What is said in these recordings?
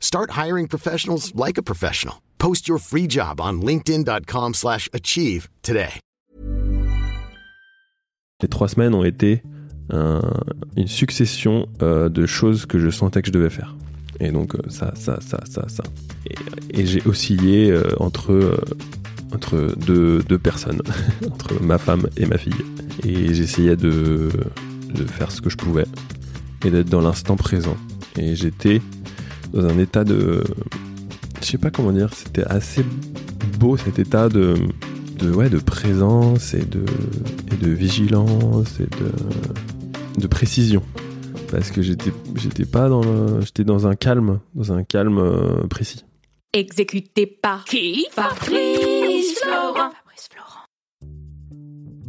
Start hiring professionals like a professional. Post your free job on linkedin.com/achieve slash achieve today. Les trois semaines ont été un- une succession euh, de choses que je sentais que je devais faire. Et donc euh, ça, ça, ça, ça, ça. Et, j'ai oscillé euh, entre, euh, entre deux, deux personnes, entre ma femme et ma fille. Et j'essayais de, de faire ce que je pouvais et d'être dans l'instant présent. Et j'étais dans un état de... Je sais pas comment dire, c'était assez beau cet état de, de, ouais, de présence et de, et de vigilance et de, de précision. Parce que j'étais, j'étais pas dans le- j'étais dans un calme, dans un calme euh, précis. Exécuté par qui? Fabrice Florent. Fabrice Florent.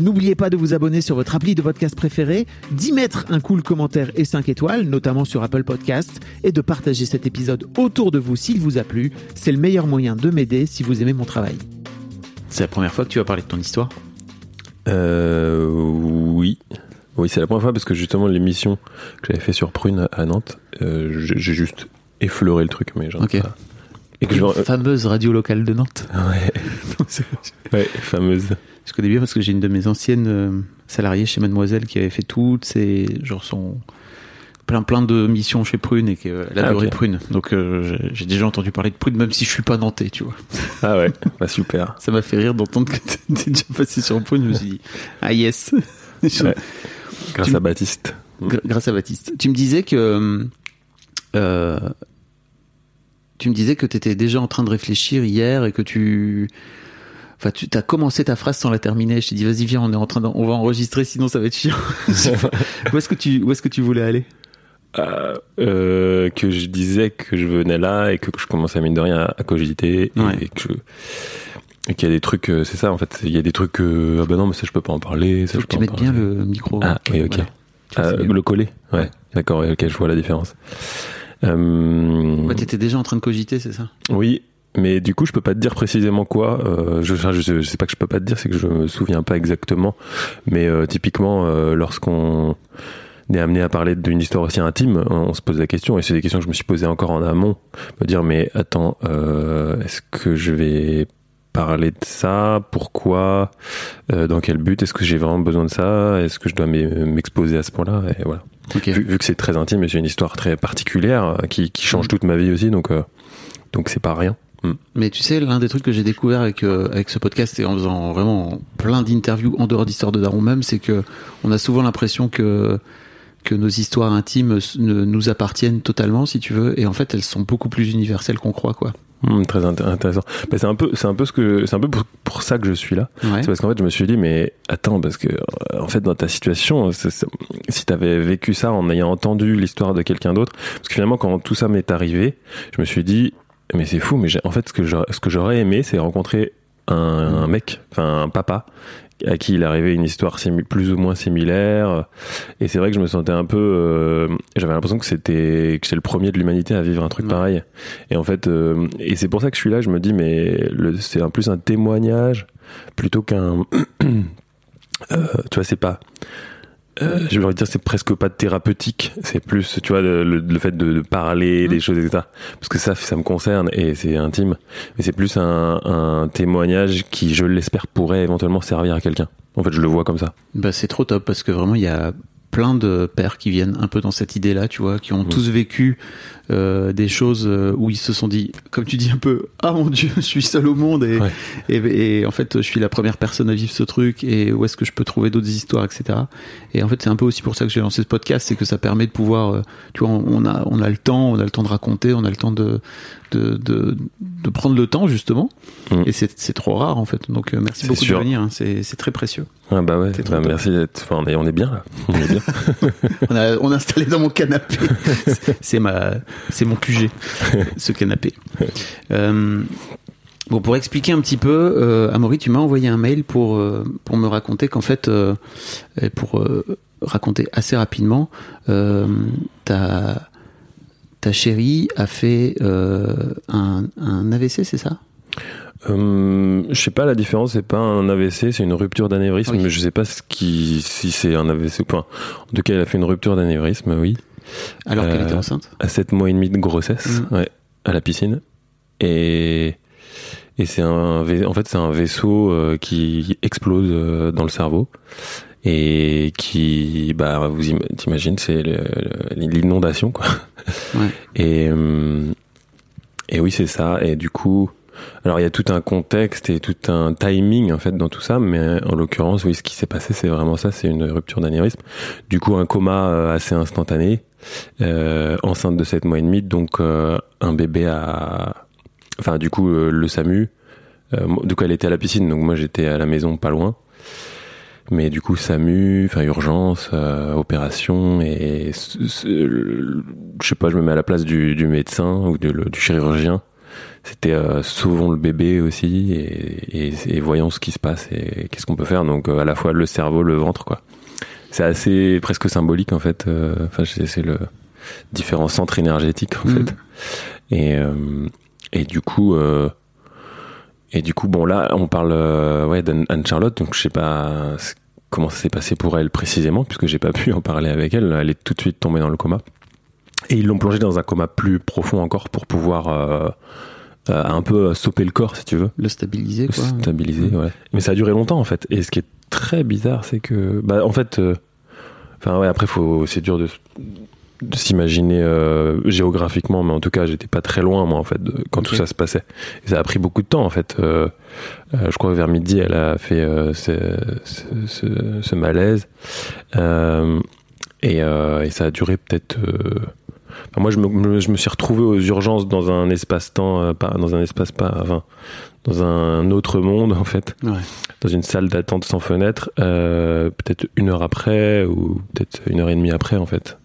N'oubliez pas de vous abonner sur votre appli de podcast préféré, d'y mettre un cool commentaire et 5 étoiles, notamment sur Apple Podcast, et de partager cet épisode autour de vous s'il vous a plu. C'est le meilleur moyen de m'aider si vous aimez mon travail. C'est la première fois que tu vas parler de ton histoire? Euh, oui. Oui, c'est la première fois parce que justement l'émission que j'avais fait sur Prune à Nantes, euh, j'ai juste effleuré le truc, mais genre Ok. pas- Et que je Une fameuse radio locale de Nantes. ouais, ouais, fameuse. Je connais bien parce que j'ai une de mes anciennes euh, salariées chez Mademoiselle qui avait fait toutes ses genre son plein plein de missions chez Prune et qu'elle Ah, adorait. Prune. Donc euh, j'ai- déjà entendu parler de Prune même si je suis pas nantais, tu vois. Ah ouais, bah super. Ça m'a fait rire d'entendre que t'étais déjà passé sur Prune. Je me suis dit ah yes. Ouais. Grâce Tu- à Baptiste. Gr- grâce à Baptiste. Tu me disais que euh, tu me disais que tu étais déjà en train de réfléchir hier et que tu enfin tu as commencé ta phrase sans la terminer. Je t'ai dit vas-y viens, on est en train on va enregistrer sinon ça va être chiant. Où est-ce que tu où est-ce que tu voulais aller? Euh, euh, que je disais que je venais là et que je commençais mine de rien à, à cogiter et, Ouais. que je- et qu'il y a des trucs, euh, c'est ça en fait, il y a des trucs que ah bah non mais ça je peux pas en parler, ça Faut je que peux tu mettes bien le micro. Ah oui ok. Voilà. Euh, le coller, ouais, d'accord, ok, je vois la différence. Euh, Ouais, t'étais déjà en train de cogiter, c'est ça? Oui, mais du coup je peux pas te dire précisément quoi. Euh, je, je, sais- je sais pas que je peux pas te dire, c'est que je me souviens pas exactement. Mais euh, typiquement, euh, lorsqu'on est amené à parler d'une histoire aussi intime, on, se pose la question, et c'est des questions que je me suis posées encore en amont, me dire mais attends, euh, est-ce que je vais parler de ça? Pourquoi? Dans quel but? Est-ce que j'ai vraiment besoin de ça? Est-ce que je dois m'e- m'exposer à ce point-là? Et voilà. Vu, vu que c'est très intime et c'est une histoire très particulière euh, qui, qui change toute ma vie aussi, donc euh, donc c'est pas rien. Mm. Mais tu sais, l'un des trucs que j'ai découvert avec euh, avec ce podcast et en faisant vraiment plein d'interviews en dehors d'histoire de Daron même, c'est que on a souvent l'impression que que nos histoires intimes ne nous appartiennent totalement, si tu veux, et en fait, elles sont beaucoup plus universelles qu'on croit, quoi. Hmm, très inté- intéressant. Bah, c'est un peu, c'est un peu ce que, c'est un peu pour, pour ça que je suis là. Ouais. C'est parce qu'en fait, je me suis dit, mais attends, parce que euh, en fait, dans ta situation, si t'avais vécu ça en ayant entendu l'histoire de quelqu'un d'autre, parce que finalement, quand tout ça m'est arrivé, je me suis dit, mais c'est fou, mais en fait, ce que j'aurais, ce que j'aurais aimé, c'est rencontrer un, un mec, enfin un papa, à qui il arrivait une histoire plus ou moins similaire. Et c'est vrai que je me sentais un peu, euh, j'avais l'impression que c'était, que j'étais le premier de l'humanité à vivre un truc Ouais. pareil. Et en fait, euh, et c'est pour ça que je suis là. Je me dis, mais c'est un plus un témoignage plutôt qu'un. euh, tu vois, c'est pas. Euh, je veux dire, c'est presque pas thérapeutique. C'est plus, tu vois, le, le fait de, de parler des choses, etc. Parce que ça, ça me concerne et c'est intime. Mais c'est plus un, un témoignage qui, je l'espère, pourrait éventuellement servir à quelqu'un. En fait, je le vois comme ça. Bah, c'est trop top parce que vraiment, il y a plein de pères qui viennent un peu dans cette idée-là, tu vois, qui ont tous vécu euh, des choses euh, où ils se sont dit, comme tu dis un peu, ah mon dieu, je suis seul au monde et, Ouais. et, et en fait je suis la première personne à vivre ce truc et où est-ce que je peux trouver d'autres histoires, etc. Et en fait c'est un peu aussi pour ça que j'ai lancé ce podcast, c'est que ça permet de pouvoir, euh, tu vois, on a on a le temps, on a le temps de raconter, on a le temps de de de, de prendre le temps justement. Mm. Et c'est c'est trop rare en fait. Donc euh, merci beaucoup sûr. de venir, hein. c'est c'est très précieux. Ah bah ouais, bah merci d'être. Enfin, on est, on est bien là. On est bien. On a, on a installé dans mon canapé. c'est ma, c'est mon QG, ce canapé. Euh, bon, pour expliquer un petit peu, euh, Amaury, tu m'as envoyé un mail pour euh, pour me raconter qu'en fait, euh, pour raconter assez rapidement, ta ta chérie a fait euh, un, un AVC, c'est ça? Euh, je sais pas la différence, c'est pas un AVC, c'est une rupture d'anévrisme, Oui. mais je sais pas ce qui, si c'est un AVC ou pas. En tout cas, elle a fait une rupture d'anévrisme, oui, Alors qu'elle Euh, était enceinte? à 7 mois et demi de grossesse, Mm. ouais, à la piscine. Et, et c'est un, en fait, c'est un vaisseau euh, qui explose dans le cerveau et qui, bah, vous im- t'imagines, c'est l'inondation, quoi. Et, euh, et oui, c'est ça. Et du coup, alors il y a tout un contexte et tout un timing en fait dans tout ça, mais en l'occurrence, oui, ce qui s'est passé, c'est vraiment ça, c'est une rupture d'anévrisme. Du coup, un coma euh, assez instantané, euh, enceinte de 7 mois et demi, donc un bébé à, enfin du coup le SAMU. Du coup, elle était à la piscine, donc moi j'étais à la maison, pas loin. Mais du coup, SAMU, enfin urgence, euh, opération, et je sais pas, je me mets à la place du, du médecin ou de- le- du chirurgien. C'était euh, sauvons le bébé aussi et, et, et voyons ce qui se passe et qu'est-ce qu'on peut faire. Donc euh, à la fois le cerveau, le ventre, quoi. C'est assez presque symbolique en fait. euh, Enfin, c'est c'est le différents centres énergétiques en Mm. fait. Et euh, et du coup. Euh, et du coup, bon là, on parle euh, ouais d'Anne Charlotte, donc je sais pas comment ça s'est passé pour elle précisément, puisque j'ai pas pu en parler avec elle. Elle est tout de suite tombée dans le coma. Et ils l'ont plongée dans un coma plus profond encore pour pouvoir euh, euh, un peu stopper le corps, si tu veux, Le stabiliser, quoi. stabiliser. Ouais. Mais ça a duré longtemps en fait. Et ce qui est très bizarre, c'est que, bah, en fait, enfin ouais, après faut, c'est dur de, de s'imaginer euh, géographiquement, mais en tout cas, j'étais pas très loin moi en fait de- quand tout ça se passait. Et ça a pris beaucoup de temps en fait. Euh, euh, je crois que vers midi, elle a fait ce, ce, ce- ce malaise. Et, et ça a duré peut-être. enfin, moi, je me, me- je me suis retrouvé aux urgences dans un espace-temps, pas dans un espace pas, enfin, dans un autre monde en fait, Ouais. dans une salle d'attente sans fenêtre, peut-être une heure après ou peut-être une heure et demie après en fait,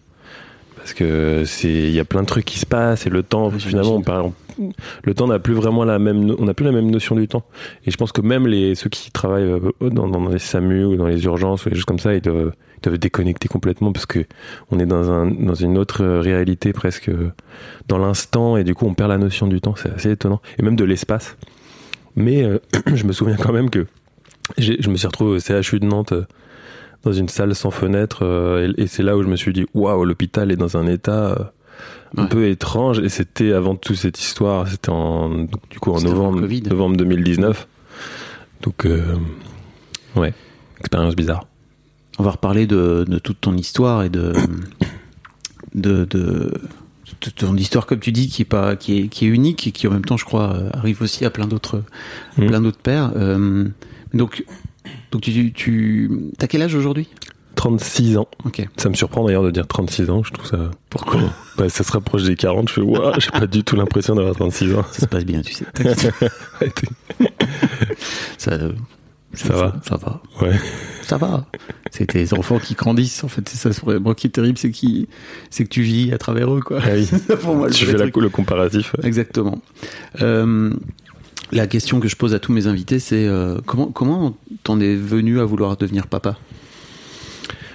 parce que c'est, il y a plein de trucs qui se passent et le temps, finalement, on parle, on- le temps n'a plus vraiment la même, on n'a plus la même notion du temps. Et je pense que même les ceux qui travaillent euh, dans, dans les SAMU ou dans les urgences ou les choses comme ça, ils doivent, ils doivent déconnecter complètement parce que on est dans un dans une autre réalité presque dans l'instant et du coup on perd la notion du temps. C'est assez étonnant et même de l'espace. Mais euh, je me souviens quand même que je me suis retrouvé au CHU de Nantes euh, dans une salle sans fenêtre euh, et, et c'est là où je me suis dit waouh l'hôpital est dans un état euh, un Ouais. peu étrange et c'était avant tout cette histoire c'était en donc, du coup en novembre novembre 2019 donc euh, ouais expérience bizarre On va reparler de, de toute ton histoire et de, de, ton histoire, comme tu dis, qui est, pas, qui est, qui est unique et qui en même temps, je crois, arrive aussi à plein d'autres, Mm. plein d'autres pères. Euh, donc, donc tu, tu, t'as quel âge aujourd'hui? 36 ans Ok. ça me surprend d'ailleurs de dire 36 ans je trouve ça Pourquoi? Ça se rapproche des 40 je fais waouh j'ai pas du tout l'impression d'avoir 36 ans Ça se passe bien, tu sais. Ça, euh, Ça va? Ça va. ouais Ça va. C'est tes enfants qui grandissent, en fait. C'est ça, vraiment qui est terrible, c'est qui, c'est que tu vis à travers eux, quoi. Ah oui. Pour moi, tu fais la- le comparatif ouais. Exactement. Euh, la question que je pose à tous mes invités, c'est euh, comment comment t'en es venu à vouloir devenir papa?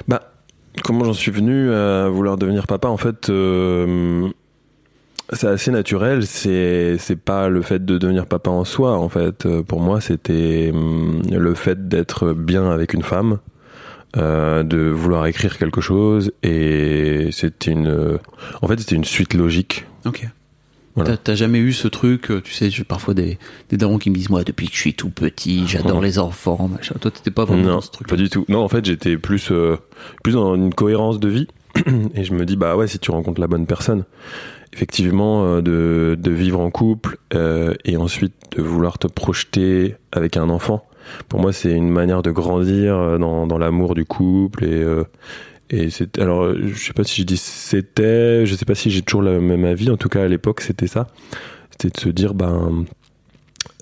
Bah, comment j'en suis venu à vouloir devenir papa? En fait, euh, c'est assez naturel. C'est c'est pas le fait de devenir papa en soi. En fait, Euh, pour moi, c'était hum, le fait d'être bien avec une femme, euh, de vouloir écrire quelque chose, et c'était une. En fait, c'était une suite logique. Ok. Voilà. T'as- jamais eu ce truc, euh, tu sais, j'ai parfois des, des darons qui me disent, moi, depuis que je suis tout petit, j'adore les enfants, machin. Toi, t'étais pas vraiment Non, dans ce truc. pas du tout. Non, en fait, j'étais plus, euh, plus dans une cohérence de vie. Et je me dis, bah ouais, si tu rencontres la bonne personne, effectivement, euh, de, de vivre en couple euh, et ensuite de vouloir te projeter avec un enfant, pour moi, c'est une manière de grandir dans, dans l'amour du couple. Et, euh, et c'est, alors, euh, je sais pas si je dis c'était, je sais pas si j'ai toujours le même avis. En tout cas, à l'époque, c'était ça. C'était de se dire, ben,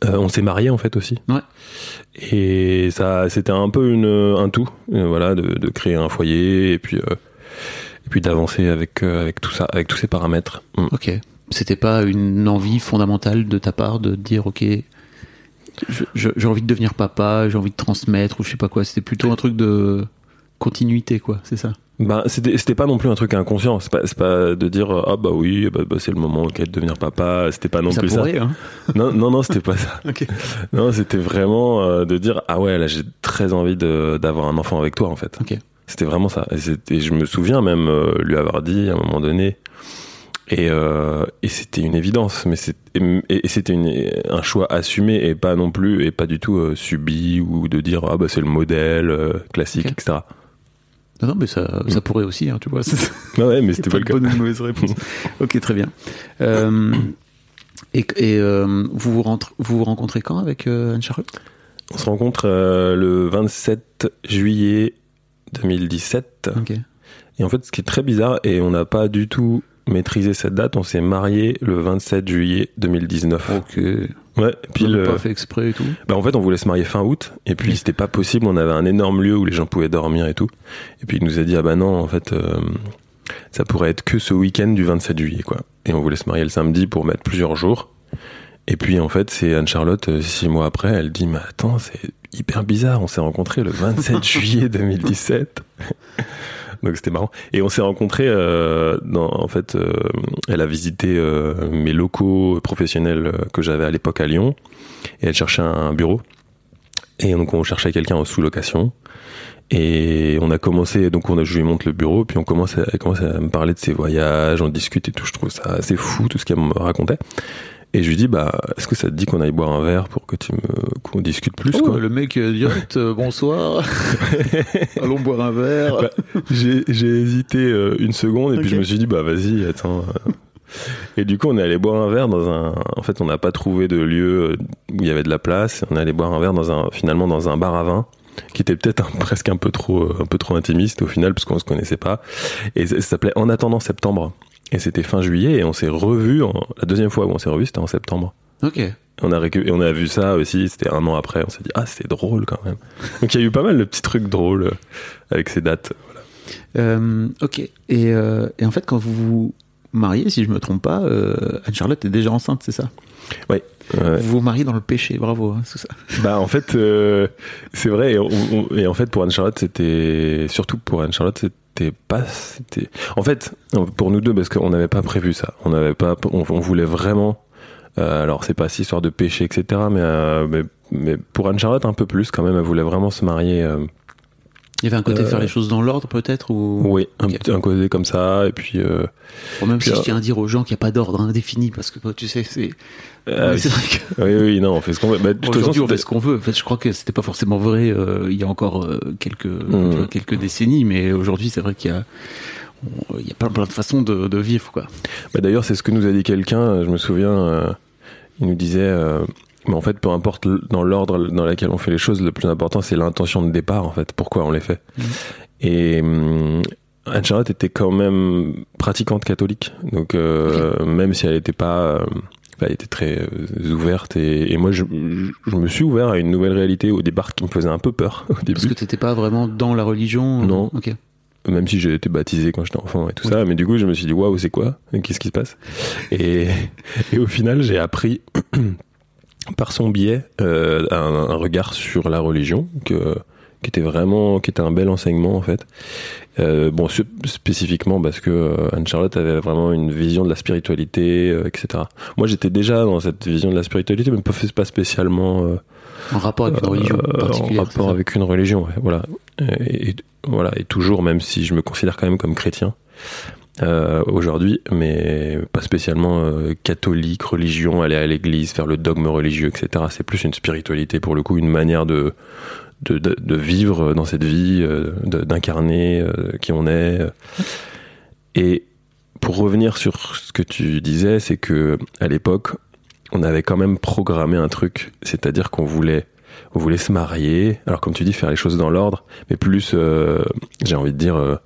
euh, on s'est marié en fait aussi. Ouais. Et ça, c'était un peu une, un tout, euh, voilà, de, de créer un foyer et puis, euh, et puis d'avancer avec, avec tout ça, avec tous ces paramètres. Mm. Ok. C'était pas une envie fondamentale de ta part de dire, ok, j'ai envie de devenir papa, j'ai envie de transmettre, ou je sais pas quoi. C'était plutôt un truc de continuité, quoi, c'est ça Ben, c'était, c'était pas non plus un truc inconscient. C'est pas, c'est pas de dire, ah bah oui, bah, bah, c'est le moment ok, de devenir papa. C'était pas non Ça plus pourrait, ça. hein Non, non, non, c'était pas ça. Non, c'était vraiment euh, de dire, ah ouais, là, j'ai très envie de, d'avoir un enfant avec toi, en fait. Ok. C'était vraiment ça. Et, je me souviens même euh, lui avoir dit à un moment donné. Et, euh, et c'était une évidence, mais c'est, et, et c'était une- un choix assumé et pas non plus, et pas du tout euh, subi ou de dire ah bah c'est le modèle euh, classique, etc. Non, non, mais ça, ça pourrait aussi, hein, tu vois. Ah ouais, mais c'était pas, pas le cas. bonne ou mauvaise réponse. ok, très bien. Euh, et et euh, vous, vous, rentre- vous vous rencontrez quand avec euh, Anne-Charlotte On se rencontre le 27 juillet 2017. Ok. Et en fait, ce qui est très bizarre, et on n'a pas du tout maîtrisé cette date, on s'est marié le 27 juillet 2019. Ok. Ouais, Puis pile. pas euh, fait exprès et tout. Bah en fait on voulait se marier fin août et puis c'était pas possible on avait un énorme lieu où les gens pouvaient dormir et tout et puis il nous a dit ah bah non en fait euh, ça pourrait être que ce week-end du 27 juillet quoi et on voulait se marier le samedi pour mettre plusieurs jours et puis en fait c'est Anne-Charlotte euh, six mois après elle dit mais attends c'est hyper bizarre on s'est rencontrés le 27 juillet 2017 donc c'était marrant. Et on s'est rencontrés euh, dans en fait euh, elle a visité euh, mes locaux professionnels euh, que j'avais à l'époque à Lyon. Et elle cherchait un bureau. Et donc on cherchait quelqu'un en sous-location. Et on a commencé donc on a je lui montre le bureau. Puis on commence à, elle commence à me parler de ses voyages. On discute et tout. Je trouve ça assez fou tout ce qu'elle me racontait et je lui dis bah est-ce que ça te dit qu'on aille boire un verre pour que tu me qu'on discute plus Oh, quoi? le mec euh, direct, euh, bonsoir. Allons boire un verre. Bah, j'ai j'ai hésité euh, une seconde et puis je me suis dit bah vas-y attends euh. et du coup on est allé boire un verre dans un en fait on n'a pas trouvé de lieu où il y avait de la place on est allé boire un verre dans un finalement dans un bar à vin qui était peut-être un- presque un peu trop un peu trop intimiste au final parce qu'on se connaissait pas et ça, ça s'appelait en attendant septembre et c'était fin juillet et on s'est revu la deuxième fois où on s'est revu c'était en septembre Ok. on a récu- et on a vu ça aussi c'était un an après on s'est dit ah c'est drôle quand même donc il y a eu pas mal de petits trucs drôles euh, avec ces dates Euh, ok. Et, euh, et en fait, quand vous vous mariez, si je me trompe pas, euh, Anne-Charlotte est déjà enceinte, c'est ça? Ouais. Vous vous mariez dans le péché, bravo. Hein, c'est ça. Bah en fait, c'est vrai. Et, on- on- et en fait, pour Anne Charlotte, c'était surtout pour Anne Charlotte, pas. En fait, pour nous deux, parce qu'on n'avait pas prévu ça. On n'avait pas. On, voulait vraiment. euh, alors c'est pas si histoire de péché, etc. Mais, euh, mais mais pour Anne Charlotte un peu plus quand même. Elle voulait vraiment se marier. euh, Il y avait un côté Euh, faire les choses dans l'ordre, peut-être ou... oui, un, côté comme ça. Et puis. euh, même Puis, si je euh, tiens à dire aux gens qu'il n'y a pas d'ordre indéfini, parce que tu sais, c'est. euh, vrai que- oui, oui, non, on fait ce qu'on veut. Bah, de Aujourd'hui, on fait ce qu'on veut. En fait, je crois que c'était pas forcément vrai euh, il y a encore quelques vois, quelques décennies, mais aujourd'hui, c'est vrai qu'il y a il y a plein, plein de façons de, de vivre, quoi. Bah, D'ailleurs, c'est ce que nous a dit quelqu'un, je me souviens, il nous disait, mais en fait, peu importe dans l'ordre dans lequel on fait les choses, le plus important, c'est l'intention de départ, en fait, pourquoi on les fait. Mhm. Et hum, Anne-Charlotte était quand même pratiquante catholique, donc euh, même si elle n'était pas... euh, elle était très euh, ouverte et, et moi je, je me suis ouvert à une nouvelle réalité au départ qui me faisait un peu peur au début Parce que t'étais pas vraiment dans la religion. Non. Ok. même si j'ai été baptisé quand j'étais enfant et tout ça, mais du coup je me suis dit waouh c'est quoi? Qu'est-ce qui se passe? Et, et au final j'ai appris par son biais euh, un, un regard sur la religion que qui était vraiment qui était un bel enseignement en fait euh, bon spécifiquement parce que euh, Anne Charlotte avait vraiment une vision de la spiritualité euh, etc moi j'étais déjà dans cette vision de la spiritualité mais pas pas spécialement En rapport avec une religion particulière. en rapport avec une religion, ouais, voilà. Et, et- voilà, et toujours, même si je me considère quand même comme chrétien. Euh, aujourd'hui, mais pas spécialement euh, catholique, religion, aller à l'église, faire le dogme religieux, etc. C'est plus une spiritualité pour le coup, une manière de de, vivre dans cette vie, euh, d'incarner qui on est. Et pour revenir sur ce que tu disais, c'est que à l'époque, on avait quand même programmé un truc, c'est-à-dire qu'on voulait on voulait se marier. Alors comme tu dis, faire les choses dans l'ordre, mais plus, j'ai envie de dire,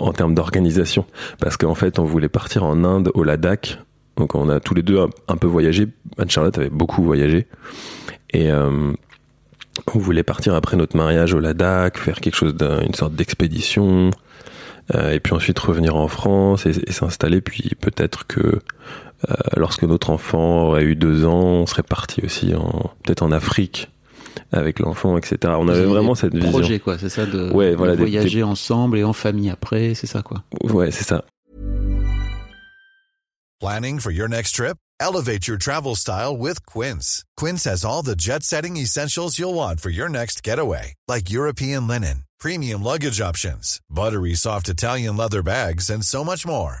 en termes d'organisation, parce qu'en fait, on voulait partir en Inde, au Ladakh. Donc on a tous les deux un, peu voyagé. Anne-Charlotte avait beaucoup voyagé. Et euh, on voulait partir après notre mariage au Ladakh, faire quelque chose d'une sorte d'expédition. euh, et puis ensuite revenir en France et, s'installer. Puis peut-être que euh, lorsque notre enfant aurait eu deux ans, on serait parti aussi peut-être en Afrique avec l'enfant, etc. On avait vraiment cette vision. projets, quoi, c'est ça, de, Ouais, de voilà, des- voyager ensemble et en famille après, c'est ça, quoi. Ouais, c'est ça. Planning for your next trip? Elevate your travel style with Quince. Quince has all the jet setting essentials you'll want for your next getaway, like European linen, premium luggage options, buttery soft Italian leather bags, and so much more.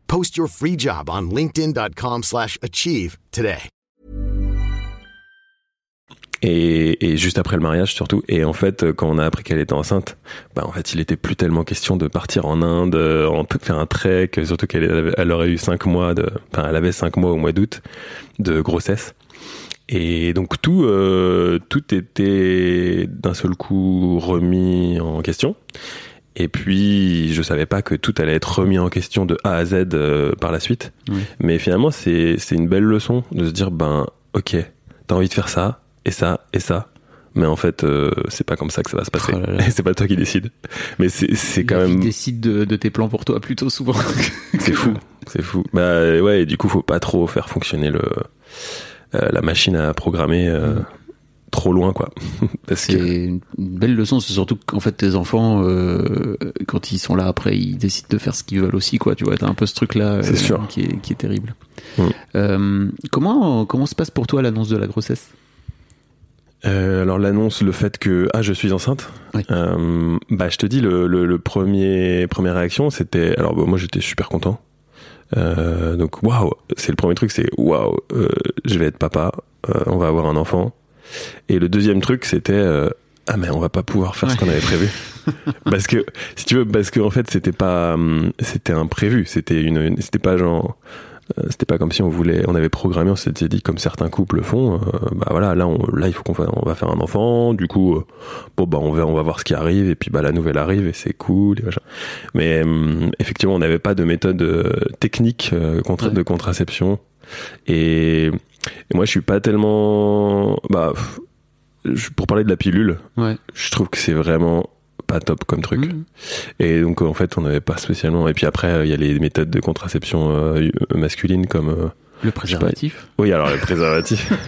Post your free job on linkedin.com/achieve slash achieve today. Et, juste après le mariage surtout. Et en fait, euh, quand on a appris qu'elle était enceinte, bah en fait, il était plus tellement question de partir en Inde, euh, en faire un trek, surtout qu'elle elle aurait eu cinq mois de, enfin, elle avait cinq mois au mois d'août de grossesse. Et donc tout, euh, tout était d'un seul coup remis en question. Et puis, je savais pas que tout allait être remis en question de A à Z euh, par la suite. Oui. Mais finalement, c'est c'est une belle leçon de se dire, ben, ok, t'as envie de faire ça, et ça, et ça. Mais en fait, euh, c'est pas comme ça que ça va se passer. Oh c'est pas toi qui décides. Mais c'est c'est quand même. décide de, de tes plans pour toi plutôt souvent. C'est fou. C'est fou. Bah ouais, et du coup, faut pas trop faire fonctionner le euh, la machine à programmer trop loin, quoi. Parce que une belle leçon, c'est surtout qu'en fait tes enfants, euh, quand ils sont là après, ils décident de faire ce qu'ils veulent aussi, quoi. Tu vois, t'as un peu ce truc-là C'est sûr. qui est qui est terrible. Euh, comment comment se passe pour toi l'annonce de la grossesse? Euh, alors l'annonce, le fait que ah je suis enceinte, Oui. euh, bah je te dis le, le, le premier première réaction c'était alors bah, moi j'étais super content. Euh, donc waouh, c'est le premier truc c'est waouh, euh, je vais être papa, euh, on va avoir un enfant. Et le deuxième truc c'était euh, ah mais on va pas pouvoir faire ce qu'on avait prévu. Parce que si tu veux parce que en fait c'était pas hum, c'était imprévu. C'était une, une- c'était pas genre euh, c'était pas comme si on voulait on avait programmé on s'était dit comme certains couples font euh, bah voilà là on, là il faut qu'on on va faire un enfant. Du coup euh, bon bah on va on va voir ce qui arrive. Et puis bah la nouvelle arrive et c'est cool et machin. mais effectivement on n'avait pas de méthode euh, technique euh, Ouais. de contraception. Et, et moi je suis pas tellement bah pour parler de la pilule Ouais. je trouve que c'est vraiment pas top comme truc. Mhm. Et donc en fait on n'avait pas spécialement. Et puis après il y a les méthodes de contraception euh, masculine comme. euh, Le préservatif. Oui alors le préservatif.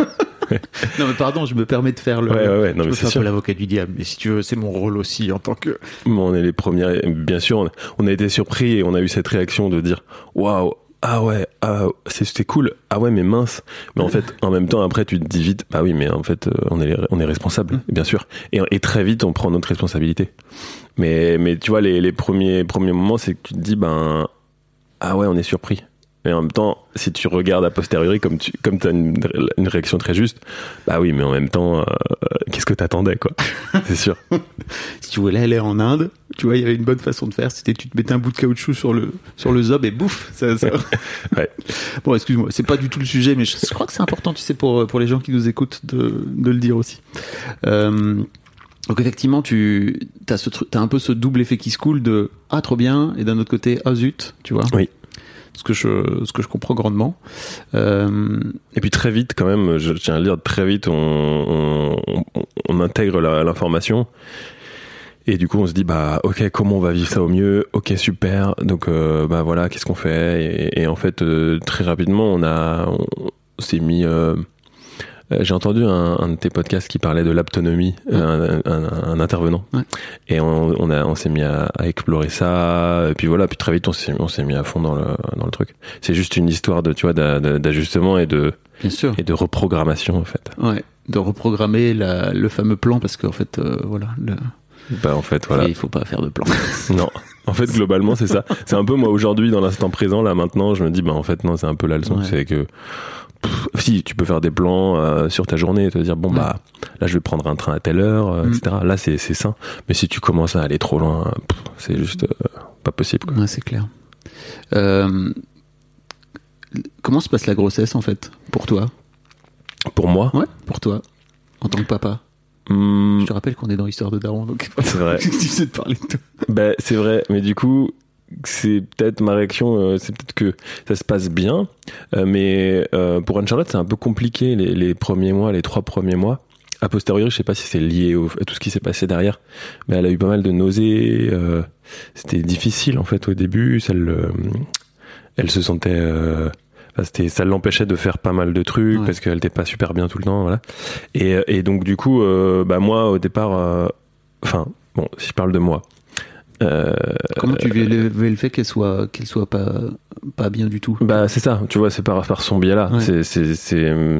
Non mais pardon, je me permets de faire le. ouais ouais ouais non je me fais un sûr. peu l'avocat du diable, mais si tu veux, c'est mon rôle aussi en tant que. Bon, on est les premiers. Bien sûr on a été surpris et on a eu cette réaction de dire waouh ah ouais ah c'est- c'était cool. Ah ouais mais mince. Mais en fait en même temps après tu te dis vite bah oui mais en fait euh, on est on est responsable bien sûr. Et, et très vite on prend notre responsabilité. Mais mais tu vois les, les premiers premiers moments c'est que tu te dis ben ah ouais on est surpris. Et en même temps si tu regardes a posteriori comme tu comme as une, une réaction très juste bah oui mais en même temps euh, qu'est-ce que t'attendais quoi. C'est sûr. Si tu voulais aller en Inde, tu vois, il y avait une bonne façon de faire. C'était tu te mettais un bout de caoutchouc sur le sur le zob et bouf, ça. ça... Ouais. Bon, excuse-moi, c'est pas du tout le sujet, mais je, je crois que c'est important, tu sais, pour pour les gens qui nous écoutent de de le dire aussi. Euh, donc effectivement, tu as ce truc, t'as un peu ce double effet qui se coule de ah trop bien et d'un autre côté ah zut, tu vois. Oui. ce que je, ce que je comprends grandement. Euh, Et puis très vite, quand même, je tiens à le dire, très vite, on, on, on intègre la- l'information. Et du coup, on se dit, bah, ok, comment on va vivre ça au mieux? Ok, super. Donc, euh, bah voilà, qu'est-ce qu'on fait? Et, et en fait, euh, très rapidement, on a, on, s'est mis. euh, euh, J'ai entendu un, un de tes podcasts qui parlait de l'aptonomie, un, un- un intervenant, Ouais. et on, on a, on s'est mis à, à explorer ça. Et puis voilà, puis très vite, on s'est, on s'est mis à fond dans le, dans le truc. C'est juste une histoire de, tu vois, d'a- d'a- d'ajustement et de, bien sûr. et de reprogrammation en fait. Ouais. De reprogrammer la, le fameux plan parce qu'en fait, voilà, le, Bah en fait voilà. il faut pas faire de plan. Non. En fait globalement c'est ça. C'est un peu moi aujourd'hui dans l'instant présent là maintenant je me dis bah en fait non c'est un peu la leçon Ouais. c'est que pff, si tu peux faire des plans euh, sur ta journée te dire bon Ouais. bah là je vais prendre un train à telle heure euh, Mm. etc. Là c'est c'est sain. Mais si tu commences à aller trop loin c'est juste euh, pas possible quoi. Ouais, c'est clair. Comment se passe la grossesse en fait? Pour toi? Pour moi? Ouais, pour toi, en tant que papa. Hmm, Je te rappelle qu'on est dans l'histoire de Daron, donc C'est vrai. de parler de toi. Bah, c'est vrai, mais du coup, c'est peut-être ma réaction, euh, c'est peut-être que ça se passe bien, euh, mais euh, pour Anne-Charlotte, c'est un peu compliqué les, les premiers mois, les trois premiers mois. A posteriori, je sais pas si c'est lié au, à tout ce qui s'est passé derrière, mais elle a eu pas mal de nausées. C'était difficile en fait au début. Ça le- elle se sentait, enfin, c'était, ça l'empêchait de faire pas mal de trucs Ouais. parce qu'elle était pas super bien tout le temps, voilà. Et, et donc du coup, euh, bah moi au départ, euh, enfin bon, si je parle de moi. euh, Comment tu vivais le fait qu'elle soit, qu'elle soit pas, pas bien du tout? Bah c'est ça, tu vois, c'est par, par son biais là. Ouais. C'est c'est c'est euh,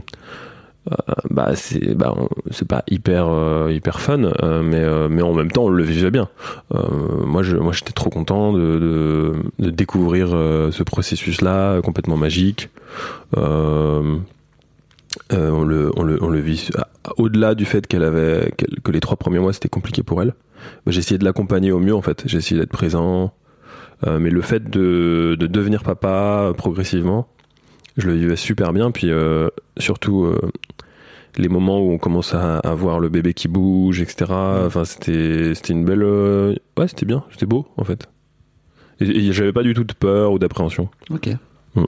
bah c'est bah c'est pas hyper euh, hyper fun, euh, mais euh, mais en même temps on le vivait bien. Euh, moi je moi j'étais trop content de de, de découvrir euh, ce processus là complètement magique. Euh, euh, on le on le on le vit au-delà du fait qu'elle avait que les trois premiers mois c'était compliqué pour elle. Bah, j'ai essayé de l'accompagner au mieux en fait. J'ai essayé d'être présent. Euh, mais le fait de, de devenir papa euh, progressivement, je le vivais super bien. Puis euh, surtout euh, les moments où on commence à, à voir le bébé qui bouge, etc. Enfin, c'était c'était une belle. euh, ouais, c'était bien, c'était beau en fait. Et, et j'avais pas du tout de peur ou d'appréhension. Ok. Mm.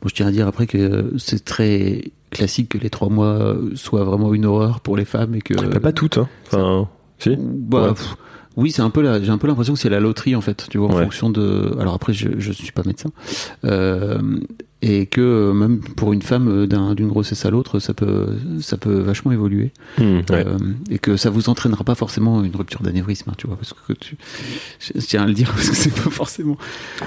Bon, je tiens à dire après que c'est très classique que les trois mois soient vraiment une horreur pour les femmes et que. Bah, pas toutes, hein. Enfin, si. Bah, Ouais. pff, oui, c'est un peu j'ai un peu l'impression que c'est la loterie en fait, tu vois, en Ouais. fonction de. Alors après, je, je suis pas médecin, euh, et que euh, même pour une femme euh, d'un- d'une grossesse à l'autre, ça peut, ça peut vachement évoluer, ouais. Euh, et que ça vous entraînera pas forcément une rupture d'anévrisme, hein, tu vois, parce que tu, je, tiens à le dire parce que c'est pas forcément.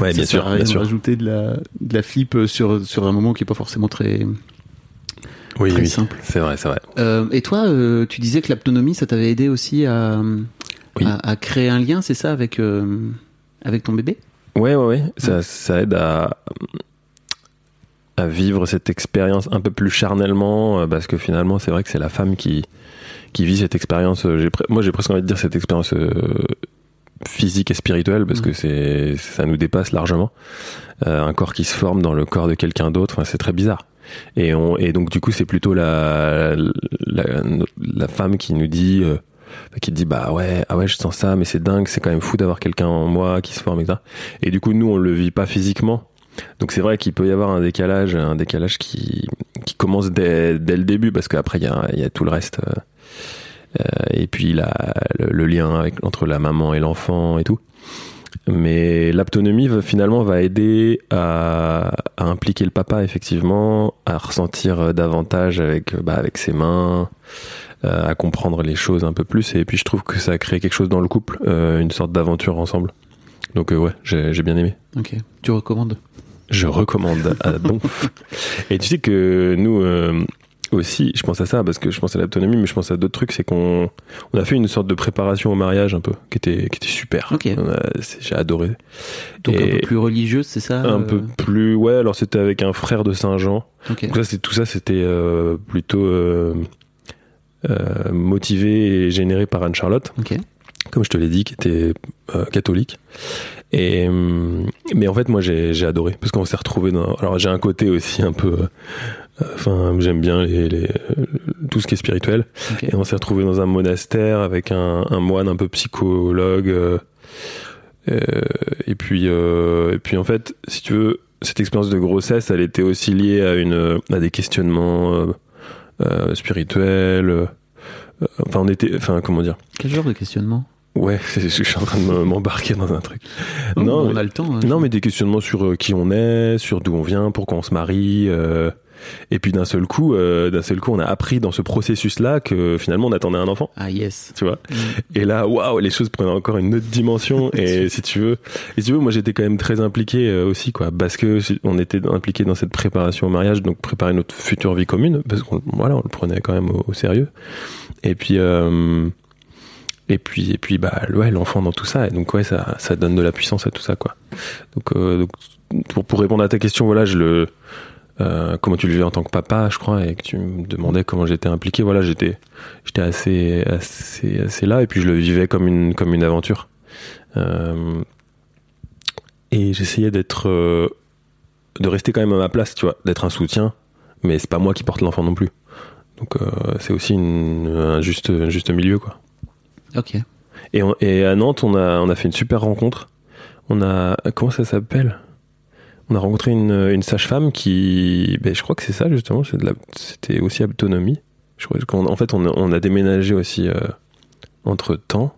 Ouais, ça bien sûr, rien bien de sûr. rajouter de la, de la flip sur sur un moment qui est pas forcément très. Oui, très oui. simple. C'est vrai, c'est vrai. Euh, et toi, euh, tu disais que l'autonomie, ça t'avait aidé aussi à, Oui. à, à créer un lien, c'est ça, avec, avec ton bébé? Ouais, ouais, ouais. Ça, ça aide à, à vivre cette expérience un peu plus charnellement, euh, parce que finalement, c'est vrai que c'est la femme qui, qui vit cette expérience. euh, Moi, j'ai presque envie de dire cette expérience euh, physique et spirituelle, parce Mhm. que c'est, ça nous dépasse largement. Euh, un corps qui se forme dans le corps de quelqu'un d'autre, enfin, c'est très bizarre. Et, on, et donc, du coup, c'est plutôt la, la, la femme qui nous dit. euh, qui dit bah ouais ah ouais je sens ça mais c'est dingue c'est quand même fou d'avoir quelqu'un en moi qui se forme etc et du coup nous on le vit pas physiquement donc c'est vrai qu'il peut y avoir un décalage un décalage qui commence dès, le début parce qu'après il y a, tout le reste euh, euh, et puis le, le lien entre la maman et l'enfant et tout. Mais l'autonomie va- finalement va aider à, impliquer le papa effectivement à ressentir davantage avec bah, avec ses mains euh, à comprendre les choses un peu plus. Et puis je trouve que ça a créé quelque chose dans le couple euh, une sorte d'aventure ensemble donc euh, ouais j'ai bien aimé Ok. Tu recommandes je recommande à donf et tu sais que nous euh, aussi je pense à ça parce que je pense à l'autonomie mais je pense à d'autres trucs c'est qu'on on a fait une sorte de préparation au mariage un peu qui était qui était super Ok. On a- c'est- j'ai adoré Donc un peu plus religieuse, c'est ça un euh, peu plus ouais alors c'était avec un frère de Saint Jean Ok. donc ça c'est tout ça c'était euh, plutôt euh, euh, motivé et généré par Anne Charlotte Ok. Comme je te l'ai dit qui était euh, catholique et hum, mais en fait moi j'ai adoré parce qu'on s'est retrouvé dans alors j'ai un côté aussi un peu euh, enfin j'aime bien les, les- tout ce qui est spirituel et on s'est retrouvé dans un monastère avec un, un moine un peu psychologue. euh, euh, et puis, euh, et puis en fait, si tu veux, cette expérience de grossesse, elle était aussi liée à une à des questionnements euh, euh, spirituels. euh, enfin, on était, enfin, comment dire? Quel genre de questionnement? Ouais, je suis en train de me- m'embarquer dans un truc. Oh, non, on a le temps. hein. non, mais des questionnements sur euh, qui on est, sur d'où on vient, pourquoi on se marie. euh, et puis d'un seul coup, euh, d'un seul coup, on a appris dans ce processus-là que finalement on attendait un enfant. Ah yes. Tu vois. Mm. Et là, waouh, les choses prenaient encore une autre dimension. Et si tu veux, et si tu veux, moi j'étais quand même très impliqué euh, aussi, quoi, parce que on était impliqué dans cette préparation au mariage, donc préparer notre future vie commune, parce qu'on voilà, on le prenait quand même au, au sérieux. Et puis, euh, et puis, et puis, bah, ouais, l'enfant dans tout ça. Donc ouais, ça, ça donne de la puissance à tout ça, quoi. Donc, euh, pour, pour répondre à ta question, voilà, je le euh, comment tu le vis en tant que papa, je crois, et que tu me demandais comment j'étais impliqué. Voilà, j'étais, j'étais assez, assez, assez là, et puis je le vivais comme une, comme une aventure. Euh, et j'essayais d'être, de rester quand même à ma place, tu vois, d'être un soutien, mais c'est pas moi qui porte l'enfant non plus. Donc c'est aussi un juste, un juste milieu, quoi. Ok. Et, on- à Nantes, on a, on a fait une super rencontre. On a, comment ça s'appelle? On a rencontré une, sage-femme qui, ben, je crois que c'est ça justement, c'était aussi autonomie. Je crois qu'en en fait, on a, on déménagé aussi entre temps.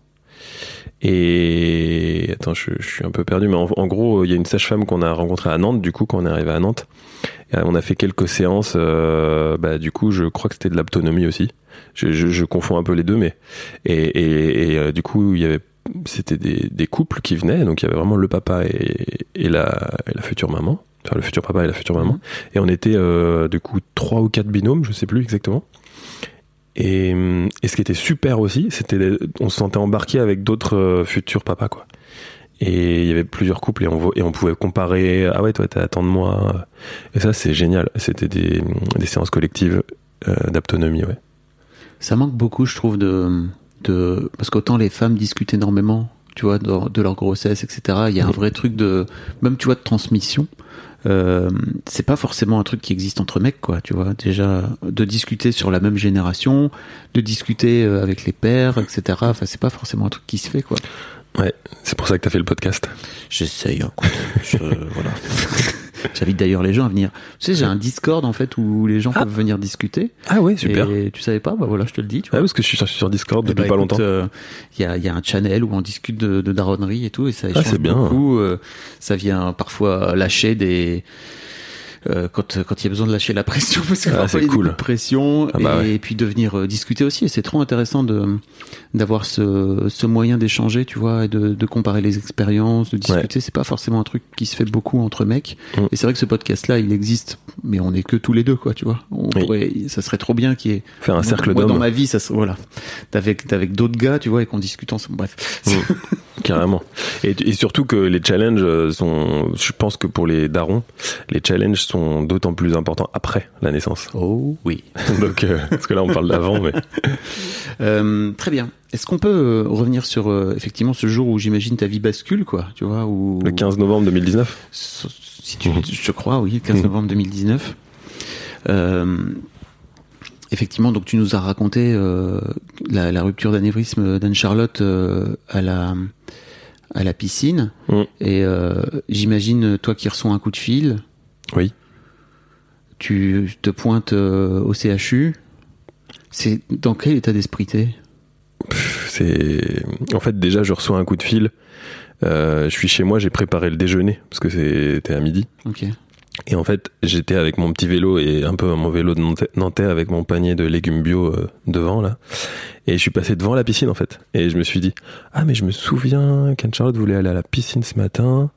Et attends, je, suis un peu perdu, mais en, gros, il y a une sage-femme qu'on a rencontrée à Nantes, du coup, quand on est arrivé à Nantes. Euh, on a fait quelques séances. euh, bah, du coup, je crois que c'était de l'autonomie aussi. Je, je, je confonds un peu les deux, mais et, et, et, euh, du coup, il y avait c'était des, des couples qui venaient, donc il y avait vraiment le papa et, et, la, future maman, enfin le futur papa et la future maman. Et on était euh, du coup trois ou quatre binômes, je sais plus exactement. Et, et ce qui était super aussi, c'était on se sentait embarqué avec d'autres euh, futurs papas quoi. Et il y avait plusieurs couples et on, et on pouvait comparer. Ah ouais, toi t'as tant de mois. Et ça c'est génial. C'était des, des séances collectives euh, d'autonomie, ouais. Ça manque beaucoup, je trouve, de, de parce qu'autant les femmes discutent énormément, tu vois, de, de leur grossesse, etc. Il y a un vrai truc de, même tu vois, de transmission. Euh, c'est pas forcément un truc qui existe entre mecs, quoi. Tu vois, déjà de discuter sur la même génération, de discuter euh, avec les pères, etc. Enfin, c'est pas forcément un truc qui se fait, quoi. Ouais, c'est pour ça que t'as fait le podcast. J'essaye, écoute, je- voilà. J'invite d'ailleurs les gens à venir. Tu sais, j'ai un Discord en fait où les gens peuvent venir discuter. Ah ouais, super. Et tu savais pas? Bah voilà, je te le dis. Tu vois. Ouais, parce que je suis sur, Discord Eh depuis ben, pas écoute, longtemps. euh, Il y, a, y a un channel où on discute de, de daronnerie et tout, et ça échange c'est bien. beaucoup. euh, ça vient parfois lâcher des. Euh, quand quand il y a besoin de lâcher la pression parce que Ah, parfois c'est il y a des cool. de pression Ah bah et, ouais. puis de venir euh, discuter aussi et c'est trop intéressant de d'avoir ce, ce moyen d'échanger tu vois et de, de comparer les expériences de discuter c'est pas forcément un truc qui se fait beaucoup entre mecs Mm. et c'est vrai que ce podcast là il existe mais on est que tous les deux quoi tu vois on Oui. pourrait ça serait trop bien qu'il y ait Faire un cercle moi, dans d'hommes. ma vie ça voilà d'avec avec d'autres gars tu vois et qu'on discute ensemble bref Mm. Carrément. Et, et surtout que les challenges euh, sont, je pense que pour les darons, les challenges sont d'autant plus importants après la naissance. oh oui Donc, euh, parce que là on parle d'avant, mais Euh, très bien. Est-ce qu'on peut euh, revenir sur euh, effectivement ce jour où j'imagine ta vie bascule, quoi, tu vois, où le 15 novembre 2019. si tu, je crois, oui, le 15 Mhm. novembre 2019. Euh, effectivement, donc tu nous as raconté la, la rupture d'anévrisme d'Anne-Charlotte à la à la piscine. Mhm. Et euh, j'imagine toi qui reçois un coup de fil, Oui. Tu te pointes euh, au CHU. C'est dans quel état d'esprit t'es? C'est, en fait, déjà je reçois un coup de fil. Euh, je suis chez moi, j'ai préparé le déjeuner parce que c'était à midi. Ok. Et en fait, j'étais avec mon petit vélo et un peu mon vélo de Nantais avec mon panier de légumes bio euh, devant là. Et je suis passé devant la piscine en fait. Et je me suis dit ah mais je me souviens qu'Anne Charlotte voulait aller à la piscine ce matin.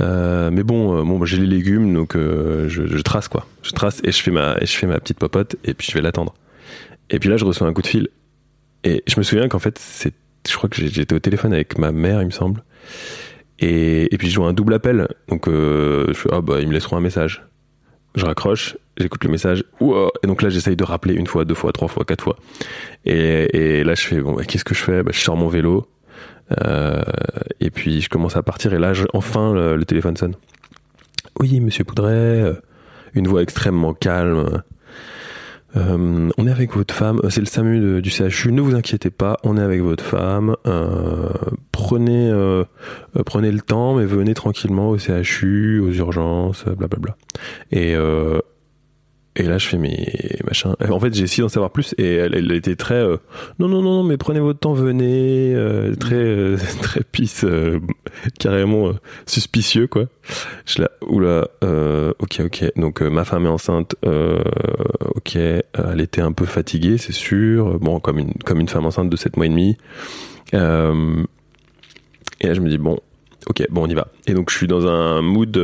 Euh, mais bon, euh, bon, j'ai les légumes donc euh, je, trace quoi. Je trace et je fais ma je fais ma petite popote et puis je vais l'attendre. Et puis là, je reçois un coup de fil et je me souviens qu'en fait c'est je crois que j'étais au téléphone avec ma mère, il me semble. Et, puis je joue un double appel. Donc je fais ah bah ils me laisseront un message. Je raccroche, j'écoute le message. Et donc là j'essaye de rappeler une fois, deux fois, trois fois, quatre fois. Et, et là je fais bon bah, qu'est-ce que je fais? Bah, Je sors mon vélo. Euh, et puis je commence à partir et là enfin le, téléphone sonne. Oui Monsieur Poudret, euh, une voix extrêmement calme. euh, on est avec votre femme, c'est le SAMU du CHU, ne vous inquiétez pas, on est avec votre femme, prenez, prenez le temps, mais venez tranquillement au CHU, aux urgences, blablabla. Et, et là, je fais mes machins. En fait, j'ai essayé d'en savoir plus et elle, était très euh, non, non, non, mais prenez votre temps, venez, euh, très, euh, très pisse, euh, carrément suspicieux, quoi. Je là, oula, ok, ok. Donc, ma femme est enceinte, ok, elle était un peu fatiguée, c'est sûr. Bon, comme une, comme une femme enceinte de 7 mois et demi. Et là, je me dis, bon, ok, bon, on y va. Et donc, je suis dans un mood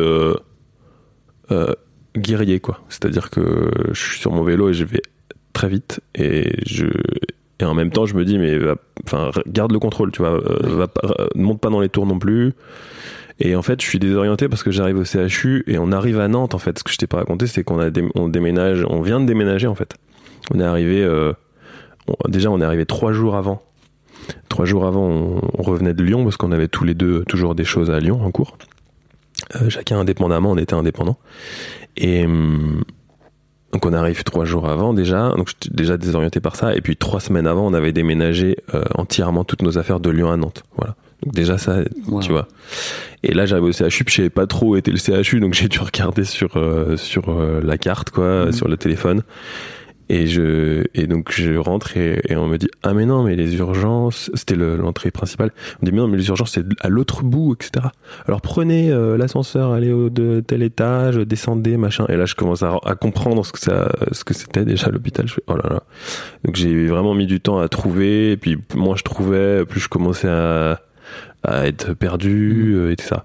guerrier, quoi. C'est-à-dire que je suis sur mon vélo et je vais très vite. Et je. Et en même temps, je me dis, mais va- enfin, garde le contrôle, tu vois. euh, va pas, euh, monte pas dans les tours non plus. Et en fait, je suis désorienté parce que j'arrive au CHU et on arrive à Nantes. En fait, ce que je t'ai pas raconté, c'est qu'on a dé- on déménage, on vient de déménager en fait. On est arrivé, euh, on- déjà, on est arrivé trois jours avant. Trois jours avant, on, on revenait de Lyon parce qu'on avait tous les deux toujours des choses à Lyon en cours. Euh, chacun indépendamment, on était indépendants. Et hum, donc on arrive trois jours avant déjà, donc j'étais déjà désorienté par ça. Et puis trois semaines avant, on avait déménagé euh, entièrement toutes nos affaires de Lyon à Nantes. Voilà. Donc déjà ça, Wow. tu vois. Et là j'arrive au CHU, puis je savais pas trop où était le CHU, donc j'ai dû regarder sur euh, sur la carte quoi, Mhm. sur le téléphone. Et je et donc je rentre et, et on me dit ah mais non mais les urgences c'était le- l'entrée principale. On dit mais non mais les urgences c'est à l'autre bout etc. Alors prenez euh, l'ascenseur, allez au de tel étage, descendez machin. Et là je commence à, à comprendre ce que ça ce que c'était déjà l'hôpital. Je fais oh là là. Donc j'ai vraiment mis du temps à trouver. Et puis moins je trouvais, plus je commençais à à être perdu euh, et tout ça.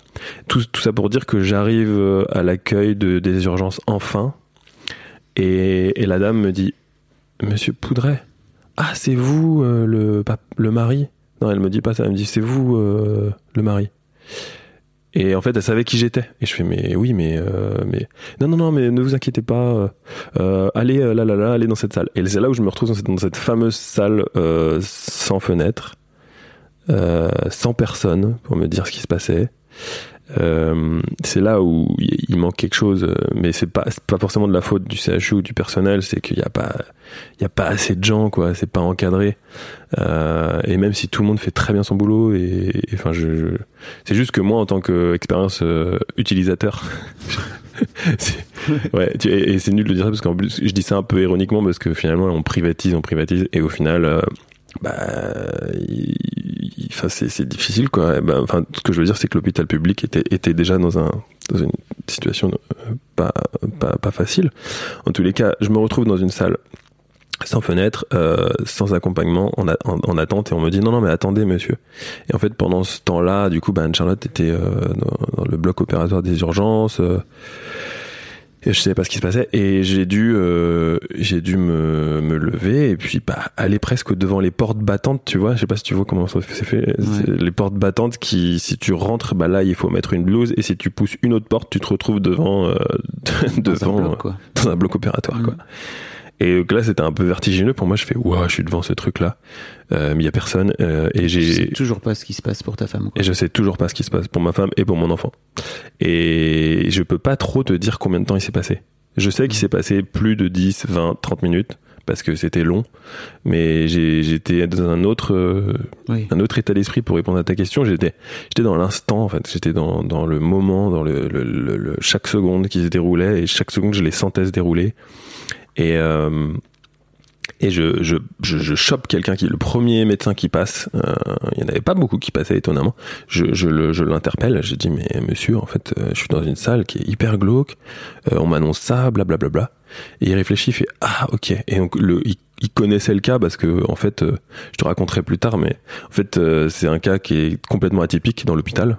Tout, tout ça pour dire que j'arrive euh, à l'accueil de, des urgences enfin. Et, la dame me dit Monsieur Poudret, ah, c'est vous euh, le, le mari? Non, elle me dit pas ça, elle me dit C'est vous euh, le mari et en fait, elle savait qui j'étais. Et je fais, mais oui, mais, euh, mais, non, non, non, mais ne vous inquiétez pas, allez là, là, là, allez dans cette salle. Et c'est là où je me retrouve dans cette, fameuse salle sans fenêtre, sans personne pour me dire ce qui se passait. Euh, c'est là où il manque quelque chose, euh, mais c'est pas pas forcément de la faute du CHU ou du personnel, c'est qu'il y a pas il y a pas assez de gens quoi, c'est pas encadré. Euh, et même si tout le monde fait très bien son boulot et, enfin c'est juste que moi en tant qu'expérience euh, utilisateur ouais et, c'est nul de dire ça parce qu'en plus je dis ça un peu ironiquement parce que finalement on privatise on privatise et au final bah il- enfin c'est difficile quoi Et ben, enfin ce que je veux dire c'est que l'hôpital public était était déjà dans un dans une situation euh, pas pas pas facile en tous les cas je me retrouve dans une salle sans fenêtre, euh, sans accompagnement, en, a- en, en attente, et on me dit non, non, mais attendez, monsieur. Et en fait, pendant ce temps-là, du coup, bah, Anne-Charlotte était euh, dans, dans le bloc opératoire des urgences. euh, et je savais pas ce qui se passait. Et j'ai dû euh, j'ai dû me, me lever et puis bah aller presque devant les portes battantes tu vois. Je sais pas si tu vois comment ça c'est fait. Les portes battantes qui si tu rentres bah là il faut mettre une blouse et si tu pousses une autre porte tu te retrouves devant euh, Dans un devant bloc, quoi. dans un bloc opératoire quoi et donc là c'était un peu vertigineux pour moi je fais waouh je suis devant ce truc là euh, mais il y a personne euh, et Je sais j'ai toujours pas ce qui se passe pour ta femme. Quoi. et je sais toujours pas ce qui se passe pour ma femme et pour mon enfant. Et je peux pas trop te dire combien de temps il s'est passé. Je sais qu'il s'est passé plus de 10, 20, 30 minutes parce que c'était long, mais j'ai- j'étais dans un autre, euh, Oui. un autre état d'esprit pour répondre à ta question. J'étais, j'étais dans l'instant en fait. J'étais dans, dans le moment, dans le, le- le- le- chaque seconde qui se déroulait et chaque seconde je les sentais se dérouler. Et euh, et je, je, je, je chope quelqu'un qui est le premier médecin qui passe. Euh, il y en avait pas beaucoup qui passaient étonnamment. Je, je, le- je l'interpelle. J'ai dit mais monsieur, en fait, euh, je suis dans une salle qui est hyper glauque. On m'annonce ça, blablabla. Bla, bla, bla. Et il réfléchit, il fait ah ok. Et donc le, il, connaissait le cas parce que en fait, je te raconterai plus tard, mais en fait c'est un cas qui est complètement atypique dans l'hôpital,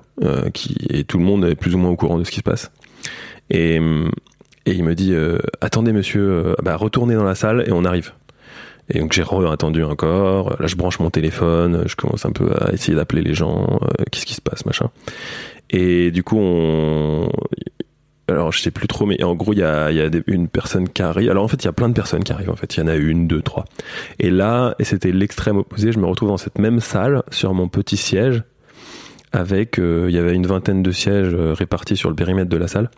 et tout le monde est plus ou moins au courant de ce qui se passe. Et et il me dit euh, attendez monsieur, euh, bah retournez dans la salle et on arrive. Et donc j'ai attendu encore. Là, je branche mon téléphone. Je commence un peu à essayer d'appeler les gens. euh, Qu'est-ce qui se passe, machin. Et du coup, on. Alors, je sais plus trop, mais en gros, il y a, y a une personne qui arrive. Alors, en fait, il y a plein de personnes qui arrivent. En fait, il y en a une, deux, trois. Et là, et c'était l'extrême opposé. Je me retrouve dans cette même salle, sur mon petit siège, avec. euh, il y avait une vingtaine de sièges répartis sur le périmètre de la salle.